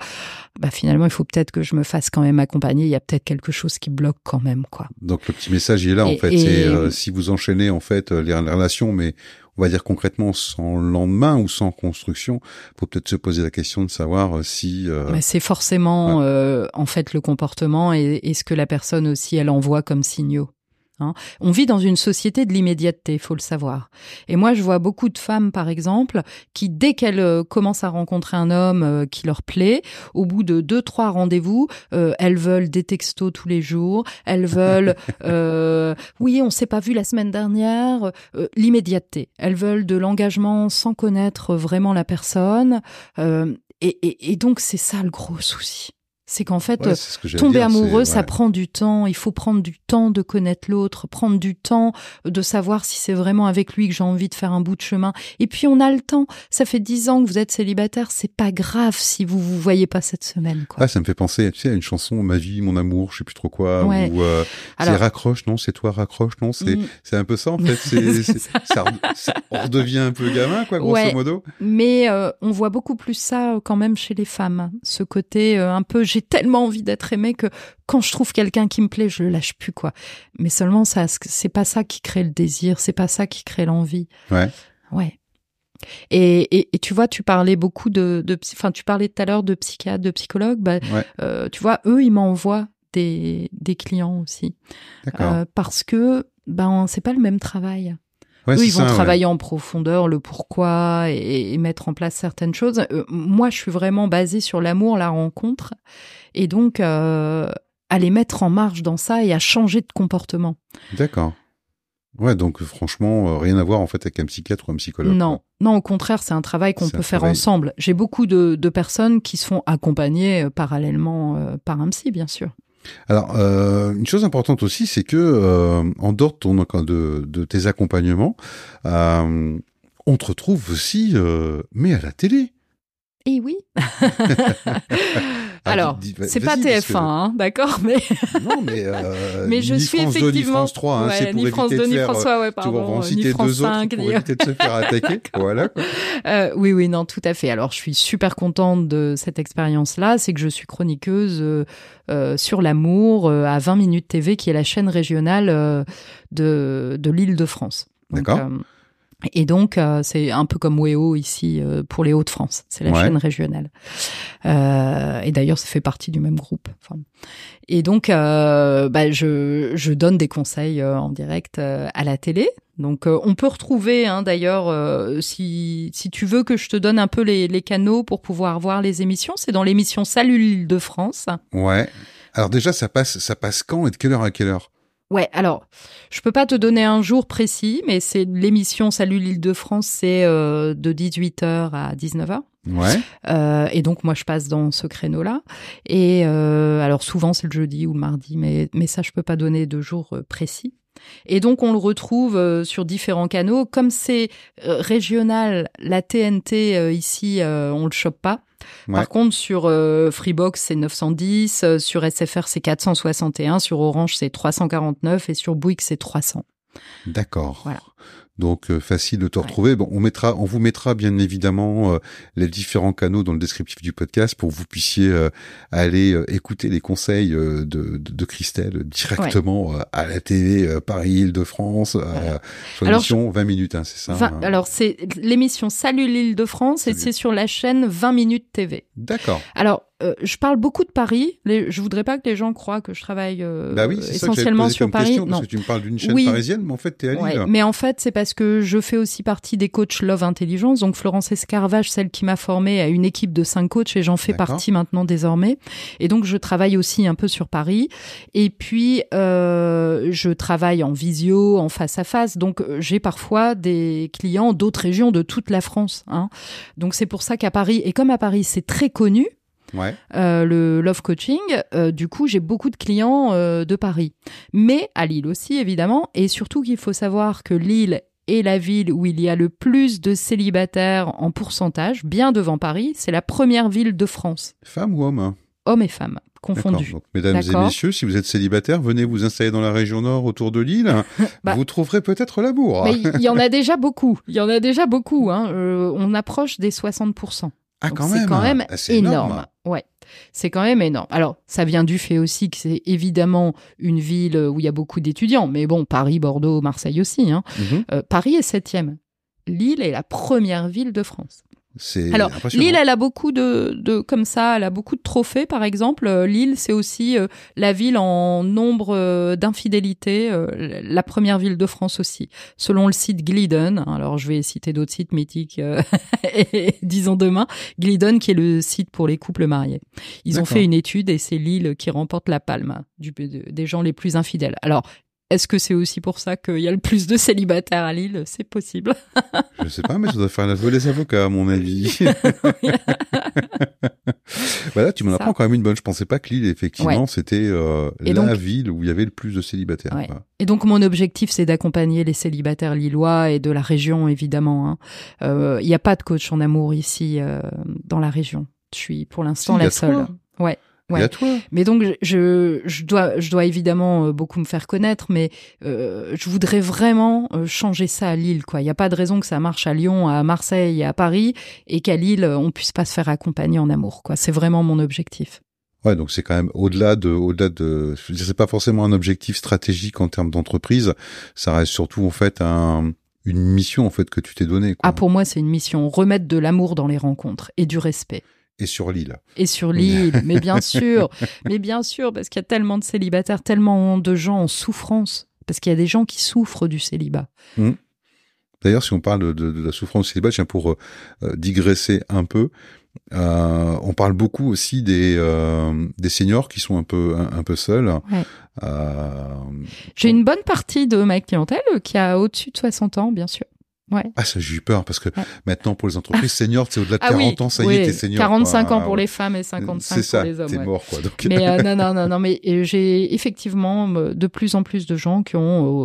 bah finalement, il faut peut-être que je me fasse quand même accompagner. Il y a peut-être quelque chose qui bloque quand même, quoi. Donc le petit message il est là en fait. et- C'est euh, si vous enchaînez en fait euh, les relations, mais on va dire concrètement sans lendemain ou sans construction, faut peut-être se poser la question de savoir euh, si. euh, Mais c'est forcément euh, en fait le comportement et, et ce que la personne aussi elle envoie comme signaux. Hein. On vit dans une société de l'immédiateté, faut le savoir. Et moi, je vois beaucoup de femmes, par exemple, qui dès qu'elles euh, commencent à rencontrer un homme euh, qui leur plaît, au bout de deux trois rendez-vous, euh, elles veulent des textos tous les jours, elles veulent, euh, oui, on s'est pas vu la semaine dernière, l'immédiateté. Elles veulent de l'engagement sans connaître vraiment la personne. Et, et, et donc, c'est ça le gros souci. C'est qu'en fait, ouais, que j'allais tomber dire, amoureux, ça prend du temps. Il faut prendre du temps de connaître l'autre, prendre du temps de savoir si c'est vraiment avec lui que j'ai envie de faire un bout de chemin. Et puis, on a le temps. Ça fait dix ans que vous êtes célibataire. C'est pas grave si vous vous voyez pas cette semaine, quoi. Ah, ça me fait penser, tu sais, à une chanson, ma vie, mon amour, je sais plus trop quoi, Ouais. ou euh, c'est raccroche, non, c'est toi raccroche, non, c'est Mm. c'est un peu ça en fait. C'est ça, redevient un peu gamin, quoi, grosso modo. Mais euh, on voit beaucoup plus ça euh, quand même chez les femmes. Ce côté euh, un peu, j'ai tellement envie d'être aimée que quand je trouve quelqu'un qui me plaît, je le lâche plus quoi. Mais seulement ça, c'est pas ça qui crée le désir, c'est pas ça qui crée l'envie. Ouais. Ouais. Et, et, et tu vois, tu parlais beaucoup de, enfin, tu parlais tout à l'heure de psychiatres, de psychologues. Bah, Ouais. euh, tu vois, eux, ils m'envoient des, des clients aussi. Euh, parce que ben c'est pas le même travail. Ouais, Eux, ils vont ça, ouais. travailler en profondeur le pourquoi et, et mettre en place certaines choses. Euh, moi, je suis vraiment basée sur l'amour, la rencontre, et donc euh, à les mettre en marche dans ça et à changer de comportement. D'accord. Ouais, donc franchement, euh, rien à voir en fait avec un psychiatre ou un psychologue. Non, non, au contraire, c'est un travail qu'on peut faire travail. ensemble. J'ai beaucoup de, de personnes qui se font accompagner parallèlement par un psy, bien sûr. Alors, euh, une chose importante aussi, c'est que euh, en dehors de, ton, de, de tes accompagnements, euh, on te retrouve aussi, euh, mais à la télé. Et oui. Ah, Alors, c'est pas vas-y, parce TF1, que- hein, d'accord, mais Non, mais euh, mais je ni suis France 2, ni effectivement France 3, hein, Ouais, c'est pour ni France éviter 2 de ni. François, ouais, tu vas en pardon, ni citer France deux 5, autres pour éviter de se faire attaquer. voilà. Quoi. Euh, oui, oui, non, tout à fait. Alors, je suis super contente de cette expérience-là. C'est que je suis chroniqueuse euh, euh, sur l'amour euh, à 20 minutes TV, qui est la chaîne régionale euh, de, de l'Île-de-France. D'accord. Et donc, euh, c'est un peu comme WEO ici euh, pour les Hauts-de-France. C'est la Ouais. chaîne régionale. Euh, et d'ailleurs, ça fait partie du même groupe. Enfin, et donc, euh, bah, je, je donne des conseils euh, en direct euh, à la télé. Donc, euh, on peut retrouver, hein, d'ailleurs, euh, si, si tu veux que je te donne un peu les, les canaux pour pouvoir voir les émissions, c'est dans l'émission Salut l'île de France. Ouais. Alors déjà, ça passe, ça passe quand et de quelle heure à quelle heure? Ouais, alors, je peux pas te donner un jour précis, mais c'est l'émission Salut l'île de France, c'est euh, de 18h à 19h. Ouais. Euh, et donc moi je passe dans ce créneau-là. Et euh, alors souvent c'est le jeudi ou le mardi, mais mais ça je peux pas donner de jour euh, précis. Et donc on le retrouve euh, sur différents canaux. Comme c'est euh, régional, la TNT euh, ici euh, on le chope pas. Ouais. Par contre sur euh, Freebox c'est 910, euh, sur SFR c'est 461, sur Orange c'est 349 et sur Bouygues c'est 300. D'accord. Voilà. Donc euh, facile de te retrouver. Bon, on mettra, on vous mettra bien évidemment euh, les différents canaux dans le descriptif du podcast pour que vous puissiez euh, aller écouter les conseils de, de, de, Christelle directement à la télé Paris-Île-de-France, voilà. sur l'émission 20 minutes, hein, c'est ça. hein alors c'est l'émission Salut l'Île-de-France et c'est sur la chaîne 20 minutes TV. D'accord. Alors euh, je parle beaucoup de Paris. Les, je voudrais pas que les gens croient que je travaille euh, bah oui, essentiellement sur Paris. Question, parce que tu me parles d'une chaîne parisienne, mais en fait, tu es à Lille. Ouais, mais en fait, c'est parce que je fais aussi partie des coachs Love Intelligence. Donc, Florence Escarvage, celle qui m'a formée, a une équipe de cinq coachs et j'en fais partie maintenant désormais. Et donc, je travaille aussi un peu sur Paris. Et puis, euh, je travaille en visio, en face à face. Donc, j'ai parfois des clients d'autres régions de toute la France. Hein. Donc, c'est pour ça qu'à Paris, et comme à Paris, c'est très connu, Ouais. Euh, le love coaching. Euh, du coup, j'ai beaucoup de clients euh, de Paris, mais à Lille aussi évidemment, et surtout qu'il faut savoir que Lille est la ville où il y a le plus de célibataires en pourcentage, bien devant Paris. C'est la première ville de France. Femmes ou hommes Hommes et femmes confondus. Donc, mesdames et messieurs, si vous êtes célibataire, venez vous installer dans la région nord autour de Lille. bah, vous trouverez peut-être l'amour. Mais il y en a déjà beaucoup. Il y en a déjà beaucoup. Hein. on approche des 60%. Ah, quand c'est quand même ah, énorme. énorme. Ouais. C'est quand même énorme. Alors, ça vient du fait aussi que c'est évidemment une ville où il y a beaucoup d'étudiants, mais bon, Paris, Bordeaux, Marseille aussi. Hein. Mhm. Euh, Paris est septième. Lille est la première ville de France. Alors. Lille, elle a beaucoup de, de, comme ça, elle a beaucoup de trophées, par exemple. Euh, Lille, c'est aussi euh, la ville en nombre euh, d'infidélités, euh, la première ville de France aussi. Selon le site Glidden, hein, alors je vais citer d'autres sites mythiques, et, disons demain, Glidden qui est le site pour les couples mariés. Ils ont fait une étude et c'est Lille qui remporte la palme du, des gens les plus infidèles. Alors, est-ce que c'est aussi pour ça qu'il y a le plus de célibataires à Lille? C'est possible. Je sais pas, mais ça doit faire la les avocats, à mon avis. voilà, tu m'en apprends quand même une bonne. Je pensais pas que Lille, effectivement, Ouais. c'était euh, la donc- ville où il y avait le plus de célibataires. Ouais. Et donc mon objectif, c'est d'accompagner les célibataires lillois et de la région, évidemment. hein. Euh, Il n'y a pas de coach en amour ici euh, dans la région. Je suis pour l'instant Si, la seule. toi. Ouais. Et à toi Mais donc je, je dois je dois évidemment euh, beaucoup me faire connaître, mais euh, je voudrais vraiment euh, changer ça à Lille. Quoi, il n'y a pas de raison que ça marche à Lyon, à Marseille, à Paris, et qu'à Lille on puisse pas se faire accompagner en amour. Quoi, c'est vraiment mon objectif. Ouais, donc c'est quand même au-delà de, au-delà de, c'est pas forcément un objectif stratégique en termes d'entreprise. Ça reste surtout en fait un, une mission en fait que tu t'es donnée. Ah pour moi c'est une mission remettre de l'amour dans les rencontres et du respect. Et sur l'île. Et sur l'île, mais bien sûr, mais bien sûr, parce qu'il y a tellement de célibataires, tellement de gens en souffrance, parce qu'il y a des gens qui souffrent du célibat. D'ailleurs, si on parle de, la souffrance du célibat, tiens, pour euh, digresser un peu, euh, on parle beaucoup aussi des euh, des seniors qui sont un peu un, un peu seuls. J'ai une bonne partie de ma clientèle qui a au-dessus de 60 ans, bien sûr. Ouais. Ah, ça, j'ai eu peur parce que Ouais. maintenant, pour les entreprises seniors, c'est au-delà de Ah 40 oui, ans, ça y est, t'es senior. 45 quoi. ans pour les femmes et 55 C'est ça, pour les hommes. ouais. mort, quoi. Donc, Mais euh, non, non, non, non, mais j'ai effectivement euh, de plus en plus de gens qui ont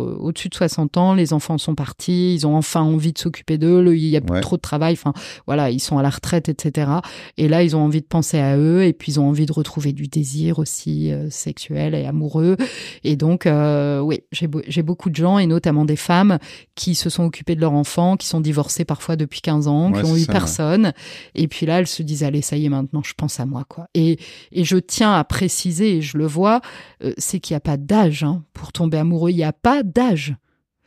euh, au-dessus de 60 ans, les enfants sont partis, ils ont enfin envie de s'occuper d'eux, il y a plus trop de travail, enfin voilà, ils sont à la retraite, etc. Et là, ils ont envie de penser à eux et puis ils ont envie de retrouver du désir aussi euh, sexuel et amoureux. Et donc, euh, oui, j'ai beau- j'ai beaucoup de gens et notamment des femmes qui se sont occupées de leurs enfants, qui sont divorcées parfois depuis 15 ans, Ouais, qui ont eu ça, ouais. personne. Et puis là, elles se disent, allez, ça y est, maintenant, je pense à moi, quoi. Et, et je tiens à préciser, et je le vois, euh, c'est qu'il n'y a pas d'âge hein, pour tomber amoureux. Il n'y a pas d'âge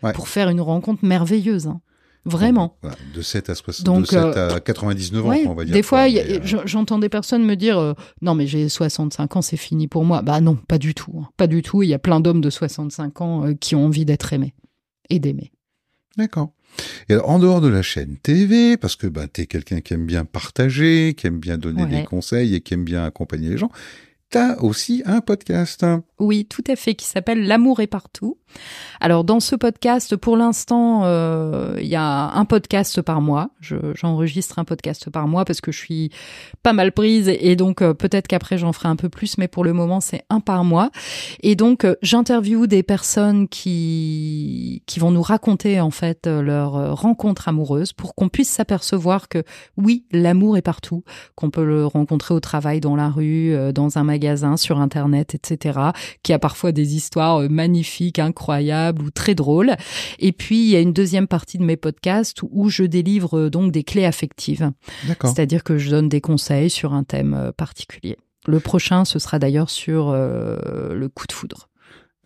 Ouais. pour faire une rencontre merveilleuse. hein. Vraiment. Voilà, de 7 à 60, Donc, de 7 euh, à 99 ans, Ouais, on va dire. des fois, euh, j'en- j'entends des personnes me dire euh, non, mais j'ai 65 ans, c'est fini pour moi. Bah non, pas du tout. hein. Pas du tout. Il y a plein d'hommes de 65 ans qui ont envie d'être aimés et d'aimer. D'accord. Et alors, en dehors de la chaîne TV, parce que ben, t'es quelqu'un qui aime bien partager, qui aime bien donner Ouais. des conseils et qui aime bien accompagner les gens, t'as aussi un podcast. Oui, tout à fait, qui s'appelle L'amour est partout. Alors dans ce podcast, pour l'instant, euh, il y a un podcast par mois. Je- J'enregistre un podcast par mois parce que je suis pas mal prise et donc euh, peut-être qu'après j'en ferai un peu plus, mais pour le moment c'est un par mois. Et donc euh, j'interviewe des personnes qui qui vont nous raconter en fait leur rencontre amoureuse pour qu'on puisse s'apercevoir que oui, l'amour est partout, qu'on peut le rencontrer au travail, dans la rue, dans un magasin sur Internet, etc., qui a parfois des histoires euh, magnifiques, incroyables ou très drôles. Et puis, il y a une deuxième partie de mes podcasts où je délivre euh, donc des clés affectives. C'est-à-dire que je donne des conseils sur un thème euh, particulier. Le prochain, ce sera d'ailleurs sur le coup de foudre.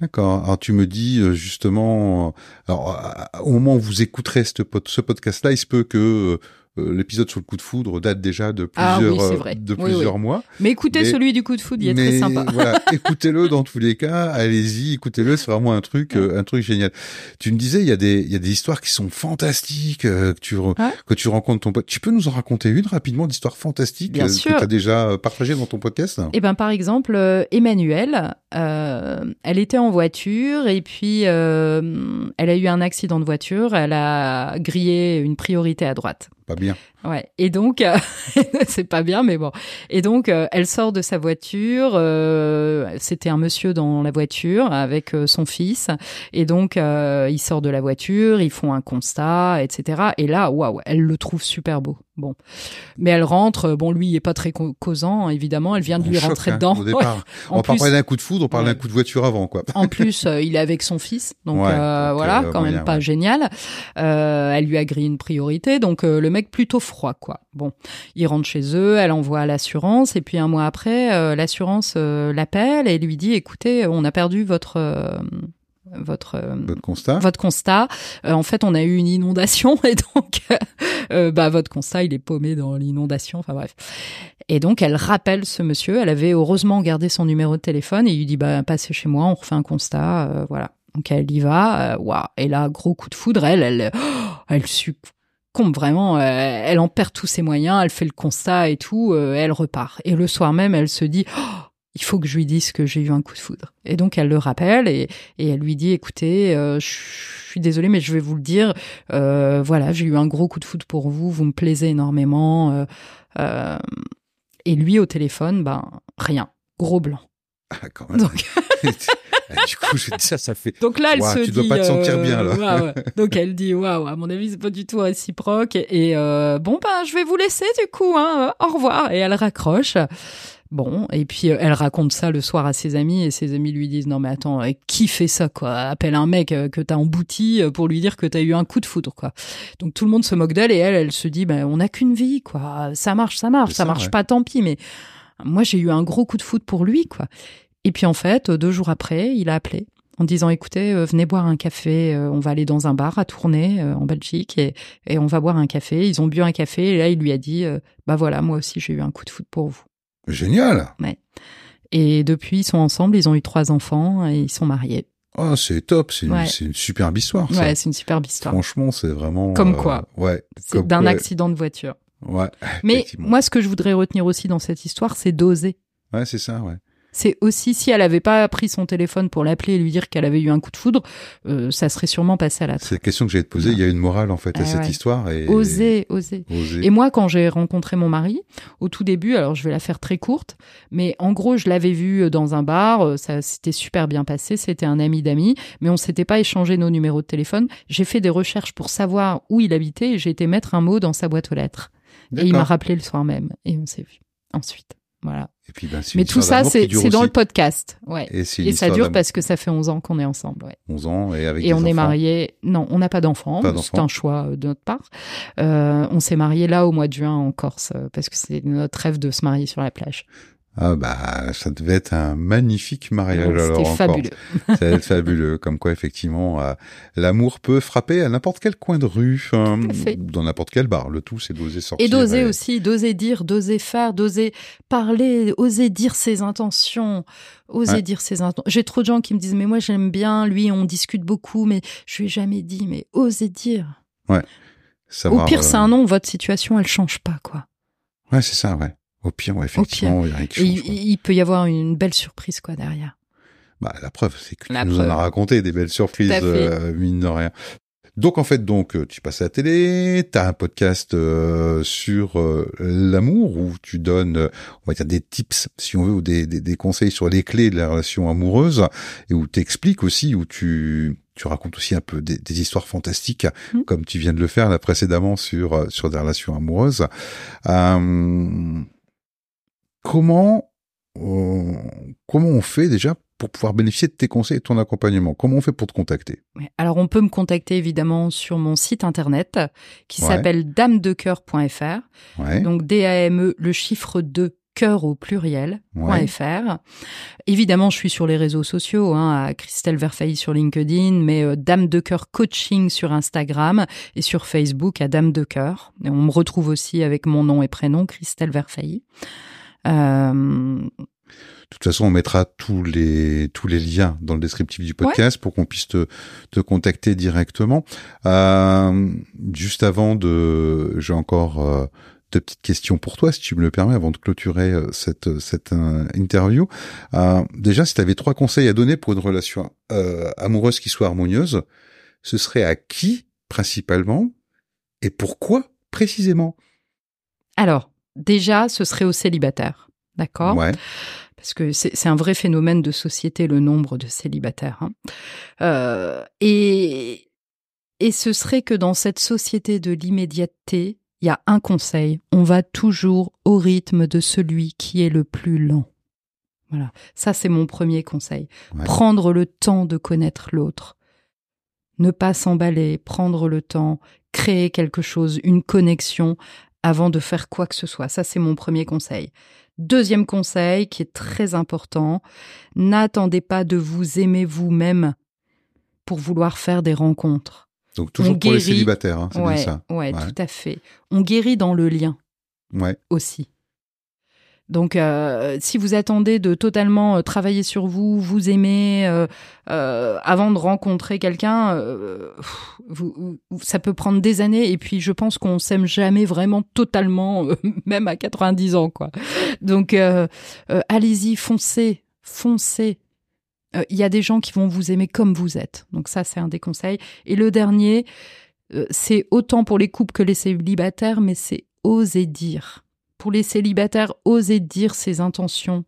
D'accord. Alors tu me dis justement, alors au moment où vous écouterez ce, ce podcast-là, il se peut que euh, l'épisode sur le coup de foudre date déjà de ah plusieurs, euh, de plusieurs mois. Mais écoutez celui du coup de foudre, il est très sympa. voilà, écoutez-le dans tous les cas, allez-y, écoutez-le, c'est vraiment un truc, euh, un truc génial. Tu me disais, il y a des, il y a des histoires qui sont fantastiques que tu que tu rencontres ton pote. Tu peux nous en raconter une rapidement d'histoire fantastique que tu as déjà partagée dans ton podcast? Eh ben, par exemple, Emmanuel, elle était en voiture et puis elle a eu un accident de voiture. Elle a grillé une priorité à droite pas bien. Ouais. Et donc, euh, c'est pas bien, mais bon. Et donc, euh, elle sort de sa voiture. Euh, C'était un monsieur dans la voiture avec euh, son fils. Et donc, il sort de la voiture, ils font un constat, etc. Et là, waouh, elle le trouve super beau. Bon, mais elle rentre. Bon, lui, il est pas très causant, évidemment. Elle vient de lui rentrer hein, dedans. Au départ. on parle pas d'un coup de foudre, on parle d'un coup de voiture avant, quoi. en plus, il est avec son fils, donc voilà, quand même pas génial. elle lui a grillé une priorité, donc le mec plutôt froid, quoi. Bon, il rentre chez eux, elle envoie l'assurance, et puis un mois après, euh, l'assurance euh, l'appelle et lui dit, écoutez, on a perdu votre euh, votre votre constat. Votre constat. en fait, on a eu une inondation et donc bah votre constat, il est paumé dans l'inondation. Enfin bref. Et donc elle rappelle ce monsieur. Elle avait heureusement gardé son numéro de téléphone et il lui dit bah passez chez moi, on refait un constat. voilà. Donc elle y va. waouh. Et là, gros coup de foudre. Elle, elle, elle, elle vraiment, euh, elle en perd tous ses moyens, elle fait le constat et tout, euh, elle repart. Et le soir même, elle se dit, oh, il faut que je lui dise que j'ai eu un coup de foudre. Et donc elle le rappelle et, elle lui dit, écoutez, euh, je suis désolée, mais je vais vous le dire, voilà, j'ai eu un gros coup de foudre pour vous, vous me plaisez énormément. et lui au téléphone, ben rien, gros blanc. Ah, quand même. Donc... Du coup, je dis ça, ça fait. Donc là, elle se tu dois pas te sentir bien là. Donc elle dit waouh, à mon avis, c'est pas du tout réciproque. Et euh, bon ben, je vais vous laisser du coup. Hein, au revoir. Et elle raccroche. Bon, et puis euh, elle raconte ça le soir à ses amis et ses amis lui disent non mais attends, euh, qui fait ça quoi? Appelle un mec que t'as embouti pour lui dire que t'as eu un coup de foudre quoi. Donc tout le monde se moque d'elle et elle, elle se dit ben on n'a qu'une vie quoi, ça marche, ça marche, ça, marche pas, tant pis. Mais moi j'ai eu un gros coup de foudre pour lui quoi. Et puis en fait, deux jours après, il a appelé en disant écoutez, euh, venez boire un café, euh, on va aller dans un bar à Tournai euh, en Belgique et, et, on va boire un café. Ils ont bu un café et là il lui a dit bah voilà, moi aussi j'ai eu un coup de foot pour vous. Génial. Ouais. Et depuis ils sont ensemble, ils ont eu trois enfants et ils sont mariés. Oh, c'est top, c'est une, superbe histoire. Ça. Ouais, c'est une superbe histoire. Franchement, c'est vraiment. Comme quoi. ouais. C'est d'un accident de voiture. Ouais. Mais moi, ce que je voudrais retenir aussi dans cette histoire, c'est d'oser. Ouais, c'est ça, ouais c'est aussi si elle avait pas pris son téléphone pour l'appeler et lui dire qu'elle avait eu un coup de foudre, euh, ça serait sûrement passé à la C'est la question que j'allais te poser. Il y a une morale en fait à eh cette histoire. Et... Oser, oser, Et moi, quand j'ai rencontré mon mari, au tout début, alors je vais la faire très courte, mais en gros, je l'avais vu euh, dans un bar, euh, ça s'était super bien passé, c'était un ami d'amis, mais on s'était pas échangé nos numéros de téléphone. J'ai fait des recherches pour savoir où il habitait et j'ai été mettre un mot dans sa boîte aux lettres. Et il m'a rappelé le soir même et on s'est vu ensuite. Voilà. Et puis, ben, Mais tout ça, c'est dans le podcast. Ouais. Et, ça dure parce que ça fait 11 ans qu'on est ensemble. Ouais. 11 ans et avec Et on est mariés. Non, on n'a pas d'enfants. C'est un choix euh, de notre part. Euh, on s'est mariés là au mois de juin en Corse euh, parce que c'est notre rêve de se marier sur la plage. Ah bah ça devait être un magnifique mariage alors encore. fabuleux. ça devait être fabuleux, comme quoi effectivement euh, l'amour peut frapper à n'importe quel coin de rue, hein, dans n'importe quel bar. Le tout c'est d'oser sortir. Et d'oser aussi, d'oser dire, d'oser faire, d'oser parler, oser dire ses intentions, oser dire ses intentions. J'ai trop de gens qui me disent mais moi j'aime bien lui, on discute beaucoup, mais je lui ai jamais dit, mais oser dire. Ouais. Au pire c'est un non, votre situation elle change pas quoi. Ouais c'est ça ouais. Au pire, effectivement, il y a quelque chose. Il, peut y avoir une belle surprise, quoi, derrière. Bah, la preuve, c'est que tu nous en as raconté des belles surprises, euh, mine de rien. Donc en fait, donc euh, tu passes à la télé, tu as un podcast euh, sur l'amour où tu donnes, on va dire des tips si on veut ou des, des, conseils sur les clés de la relation amoureuse et où tu expliques aussi, où tu tu racontes aussi un peu des, des histoires fantastiques mmh. comme tu viens de le faire là précédemment sur sur des relations amoureuses. Euh, comment comment on fait déjà pour pouvoir bénéficier de tes conseils et de ton accompagnement? Comment on fait pour te contacter? Alors, on peut me contacter évidemment sur mon site internet qui s'appelle damedecoeur.fr. Ouais. Donc, D-A-M-E, le chiffre 2, cœur au pluriel.fr. Évidemment, je suis sur les réseaux sociaux, hein, à Christelle Verfailly sur LinkedIn, mais euh, Dame de cœur coaching sur Instagram et sur Facebook à Dame de cœur. Et on me retrouve aussi avec mon nom et prénom, Christelle Verfailly. Euh, de toute façon, on mettra tous les tous les liens dans le descriptif du podcast pour qu'on puisse te, te contacter directement. Euh, juste avant de, j'ai encore euh, deux petites questions pour toi, si tu me le permets, avant de clôturer euh, cette cette interview. Déjà, si tu avais trois conseils à donner pour une relation amoureuse qui soit harmonieuse, ce serait à qui principalement et pourquoi précisément? Alors, déjà, ce serait aux célibataires, d'accord? Ouais parce que c'est un vrai phénomène de société, le nombre de célibataires. Hein. Euh, et, et ce serait que dans cette société de l'immédiateté, il y a un conseil, on va toujours au rythme de celui qui est le plus lent. Voilà, ça c'est mon premier conseil. Prendre le temps de connaître l'autre. Ne pas s'emballer, prendre le temps, créer quelque chose, une connexion avant de faire quoi que ce soit. Ça c'est mon premier conseil. Deuxième conseil qui est très important, n'attendez pas de vous aimer vous-même pour vouloir faire des rencontres. Donc toujours pour les célibataires, hein, c'est bien ça. Ouais, tout à fait. On guérit dans le lien. Ouais. Aussi. Donc, euh, si vous attendez de totalement euh, travailler sur vous, vous aimer, euh, avant de rencontrer quelqu'un, ça peut prendre des années. Et puis, je pense qu'on s'aime jamais vraiment totalement, même à 90 ans, quoi. Donc, allez-y, foncez, foncez. Il y a des gens qui vont vous aimer comme vous êtes. Donc ça, c'est un des conseils. Et le dernier, c'est autant pour les couples que les célibataires, mais c'est oser dire pour les célibataires, osez dire ses intentions.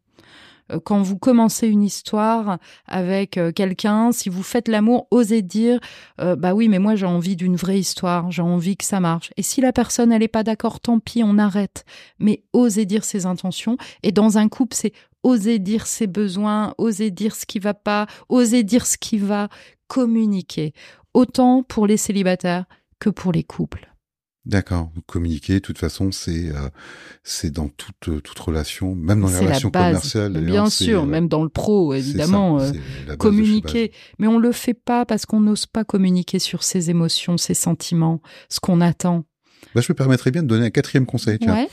Euh, quand vous commencez une histoire avec euh, quelqu'un, si vous faites l'amour, osez dire euh, bah oui, mais moi j'ai envie d'une vraie histoire, j'ai envie que ça marche. Et si la personne elle est pas d'accord, tant pis, on arrête. Mais osez dire ses intentions. Et dans un couple, c'est oser dire ses besoins, oser dire ce qui va pas, oser dire ce qui va, communiquer. Autant pour les célibataires que pour les couples. D'accord. Communiquer, de toute façon, c'est euh, c'est dans toute euh, toute relation, même dans les relations commerciales. Bien sûr, euh, même dans le pro, évidemment. communiquer, mais on le fait pas parce qu'on n'ose pas communiquer sur ses émotions, ses sentiments, ce qu'on attend. Bah, je me permettrais bien de donner un quatrième conseil. Tiens.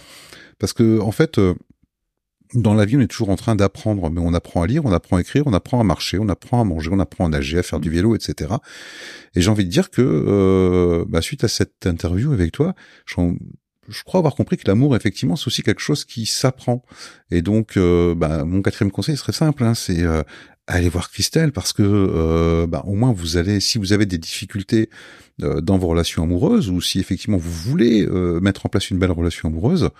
Parce que en fait, dans la vie, on est toujours en train d'apprendre, mais on apprend à lire, on apprend à écrire, on apprend à marcher, on apprend à manger, on apprend à nager, à faire du vélo, etc. Et j'ai envie de dire que, euh, bah, suite à cette interview avec toi, je, crois avoir compris que l'amour, effectivement, c'est aussi quelque chose qui s'apprend. Et donc, euh, bah, mon quatrième conseil serait simple, hein, c'est euh, aller voir Christelle parce que, bah, au moins, vous allez, si vous avez des difficultés dans vos relations amoureuses ou si effectivement vous voulez mettre en place une belle relation amoureuse,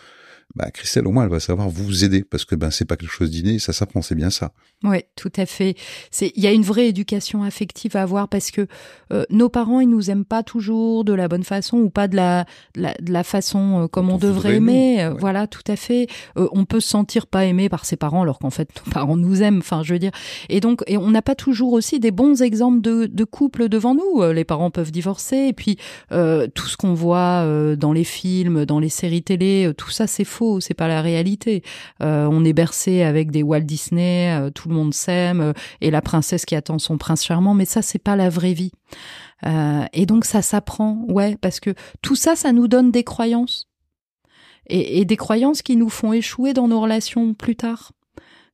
bah, Christelle, au moins, elle va savoir vous aider parce que ben c'est pas quelque chose d'inné, ça s'apprend, c'est bien ça. Oui, tout à fait. C'est il y a une vraie éducation affective à avoir parce que euh, nos parents ils nous aiment pas toujours de la bonne façon ou pas de la de la, façon euh, comme on, devrait aimer. Euh, voilà, tout à fait. on peut se sentir pas aimé par ses parents alors qu'en fait nos parents nous aiment. Enfin, je veux dire. Et donc et on n'a pas toujours aussi des bons exemples de de couples devant nous. Les parents peuvent divorcer et puis tout ce qu'on voit dans les films, dans les séries télé, tout ça c'est faux, c'est pas la réalité. on est bercé avec des Walt Disney, tout le monde s'aime euh, et la princesse qui attend son prince charmant, mais ça c'est pas la vraie vie. Euh, et donc ça s'apprend, ouais, parce que tout ça, ça nous donne des croyances et, des croyances qui nous font échouer dans nos relations plus tard.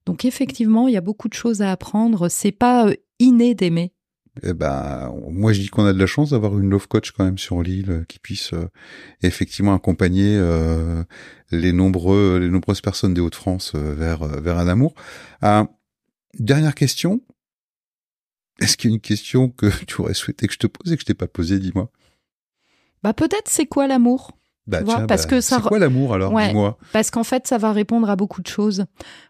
Donc effectivement, il y a beaucoup de choses à apprendre. C'est pas euh, inné d'aimer. Eh ben, moi je dis qu'on a de la chance d'avoir une love coach quand même sur l'île qui puisse effectivement accompagner les nombreux les nombreuses personnes des Hauts-de-France vers vers un amour. Dernière question. Est-ce qu'il y a une question que tu aurais souhaité que je te pose et que je t'ai pas posée, dis-moi? Bah peut-être c'est quoi l'amour? Bah, tiens, parce bah, que ça... c'est quoi l'amour alors dis-moi? parce qu'en fait ça va répondre à beaucoup de choses.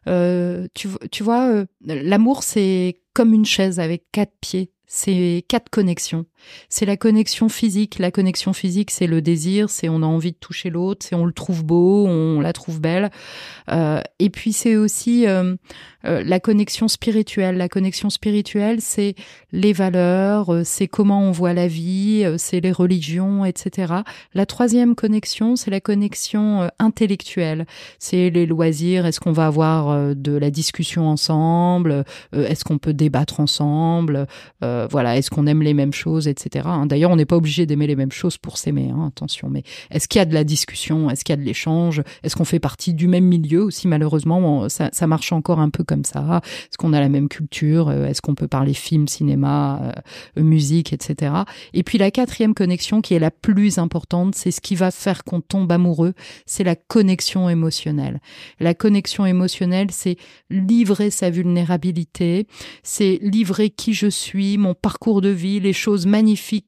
Euh, tu, tu vois euh, l'amour c'est comme une chaise avec quatre pieds c'est quatre connexions. C'est la connexion physique. La connexion physique, c'est le désir, c'est on a envie de toucher l'autre, c'est on le trouve beau, on la trouve belle. Euh, et puis c'est aussi euh, euh, la connexion spirituelle. La connexion spirituelle, c'est les valeurs, c'est comment on voit la vie, c'est les religions, etc. La troisième connexion, c'est la connexion intellectuelle. C'est les loisirs. Est-ce qu'on va avoir de la discussion ensemble? Est-ce qu'on peut débattre ensemble? Voilà. Est-ce qu'on aime les mêmes choses, etc. Hein. D'ailleurs, on n'est pas obligé d'aimer les mêmes choses pour s'aimer. Hein, attention. Mais est-ce qu'il y a de la discussion? Est-ce qu'il y a de l'échange? Est-ce qu'on fait partie du même milieu aussi? Malheureusement, ça, marche encore un peu comme ça Est-ce qu'on a la même culture? Euh, Est-ce qu'on peut parler film, cinéma, euh, musique, etc. Et puis la quatrième connexion qui est la plus importante, c'est ce qui va faire qu'on tombe amoureux, c'est la connexion émotionnelle. La connexion émotionnelle, c'est livrer sa vulnérabilité, c'est livrer qui je suis, mon parcours de vie, les choses magnifiques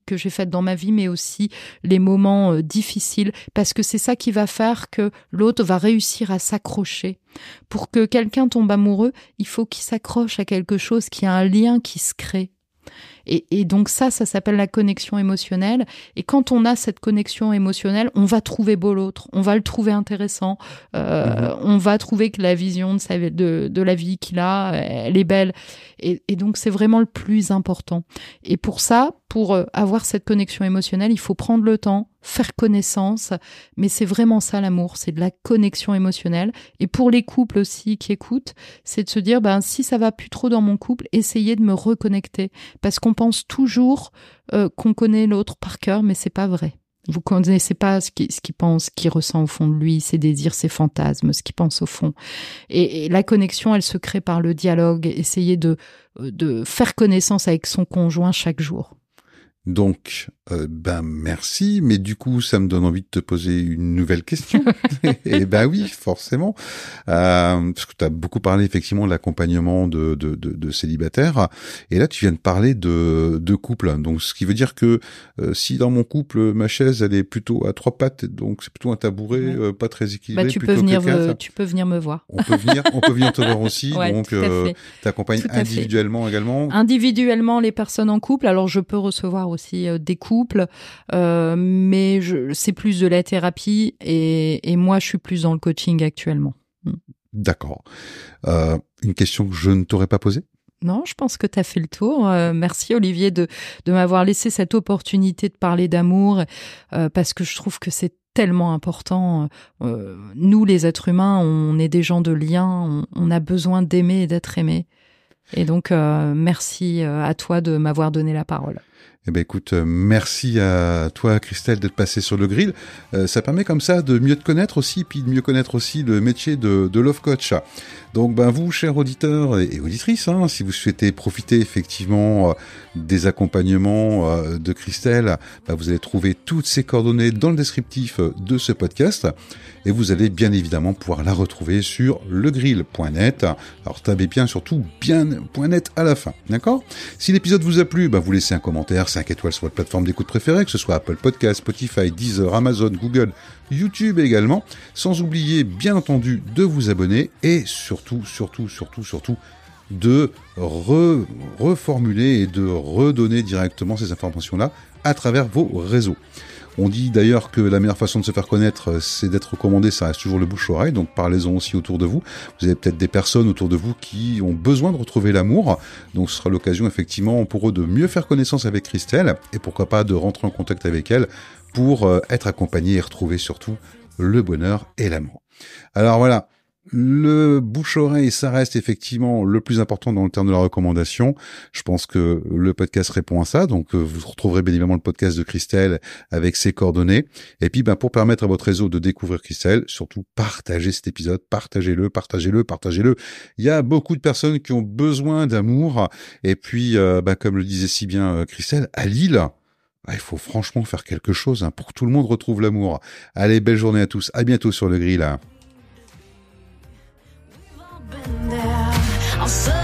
que j'ai faites dans ma vie, mais aussi les moments euh, difficiles, parce que c'est ça qui va faire que l'autre va réussir à s'accrocher pour que quelqu'un tombe amoureux, il faut qu'il s'accroche à quelque chose qui a un lien qui se crée. Et, donc ça, ça s'appelle la connexion émotionnelle. Et quand on a cette connexion émotionnelle, on va trouver beau l'autre, on va le trouver intéressant, euh, mhm. on va trouver que la vision de, sa, de, de la vie qu'il a, elle est belle. Et, et donc c'est vraiment le plus important. Et pour ça, pour euh, avoir cette connexion émotionnelle, il faut prendre le temps, faire connaissance, mais c'est vraiment ça l'amour, c'est de la connexion émotionnelle. Et pour les couples aussi qui écoutent, c'est de se dire, ben si ça va plus trop dans mon couple, essayez de me reconnecter, parce qu'on pense toujours euh, qu'on connaît l'autre par cœur, mais c'est pas vrai. Vous connaissez pas ce qu'il ce qui pense, ce qu'il ressent au fond de lui, ses désirs, ses fantasmes, ce qu'il pense au fond. Et, et, la connexion, elle se crée par le dialogue. Essayez de, de faire connaissance avec son conjoint chaque jour. Donc, euh, ben merci, mais du coup, ça me donne envie de te poser une nouvelle question. et ben oui, forcément, euh, parce que tu as beaucoup parlé effectivement de l'accompagnement de, de, de, de, célibataires, et là tu viens de parler de, de couple. Donc, ce qui veut dire que euh, si dans mon couple ma chaise elle est plutôt à trois pattes, donc c'est plutôt un tabouret pas très équilibré. Bah, tu peux venir, tu peux venir me voir. On peut venir, on peut venir te voir aussi. donc, tu accompagnes individuellement également. Individuellement les personnes en couple. Alors, je peux recevoir aussi des couples couple, euh, mais c'est plus de la thérapie et, et, moi je suis plus dans le coaching actuellement. Mm. D'accord. Euh, une question que je ne t'aurais pas posée? Non, je pense que tu as fait le tour. Euh, merci Olivier de, de m'avoir laissé cette opportunité de parler d'amour euh, parce que je trouve que c'est tellement important. Euh, nous, les êtres humains, on est des gens de lien, on, on a besoin d'aimer et d'être aimé. Et donc, merci à toi de m'avoir donné la parole. Eh ben écoute, euh, merci à toi Christelle d'être passée sur le grill. Euh, ça permet comme ça de mieux te connaître aussi, puis de mieux connaître aussi le métier de, de love coach. Donc ben vous, chers auditeurs et, auditrices, hein, si vous souhaitez profiter effectivement euh, des accompagnements de Christelle, ben, vous allez trouver toutes ses coordonnées dans le descriptif de ce podcast. Et vous allez bien évidemment pouvoir la retrouver sur legrill.net. Alors tapez bien surtout bien.net à la fin, d'accord? Si l'épisode vous a plu, bah, vous laissez un commentaire, 5 étoiles sur votre plateforme d'écoute préférée, que ce soit Apple Podcast, Spotify, Deezer, Amazon, Google, YouTube également, sans oublier bien entendu de vous abonner et surtout, surtout, surtout, surtout de reformuler et de redonner directement ces informations-là à travers vos réseaux. On dit d'ailleurs que la meilleure façon de se faire connaître, c'est d'être recommandé, ça reste toujours le bouche-oreille, donc parlez-en aussi autour de vous. Vous avez peut-être des personnes autour de vous qui ont besoin de retrouver l'amour, donc ce sera l'occasion effectivement pour eux de mieux faire connaissance avec Christelle, et pourquoi pas de rentrer en contact avec elle pour euh, être accompagné et retrouver surtout le bonheur et l'amour. Alors voilà, le bouche-oreille, ça reste effectivement le plus important dans le terme de la recommandation. Je pense que le podcast répond à ça. Donc, euh, vous retrouverez bien le podcast de Christelle avec ses coordonnées. Et puis, ben, pour permettre à votre réseau de découvrir Christelle, surtout partagez cet épisode, partagez-le, partagez-le, partagez-le. Il y a beaucoup de personnes qui ont besoin d'amour. Et puis, euh, ben, comme le disait si bien Christelle, à Lille, il faut franchement faire quelque chose hein, pour que tout le monde retrouve l'amour. Allez, belle journée à tous. À bientôt sur le grill. I'll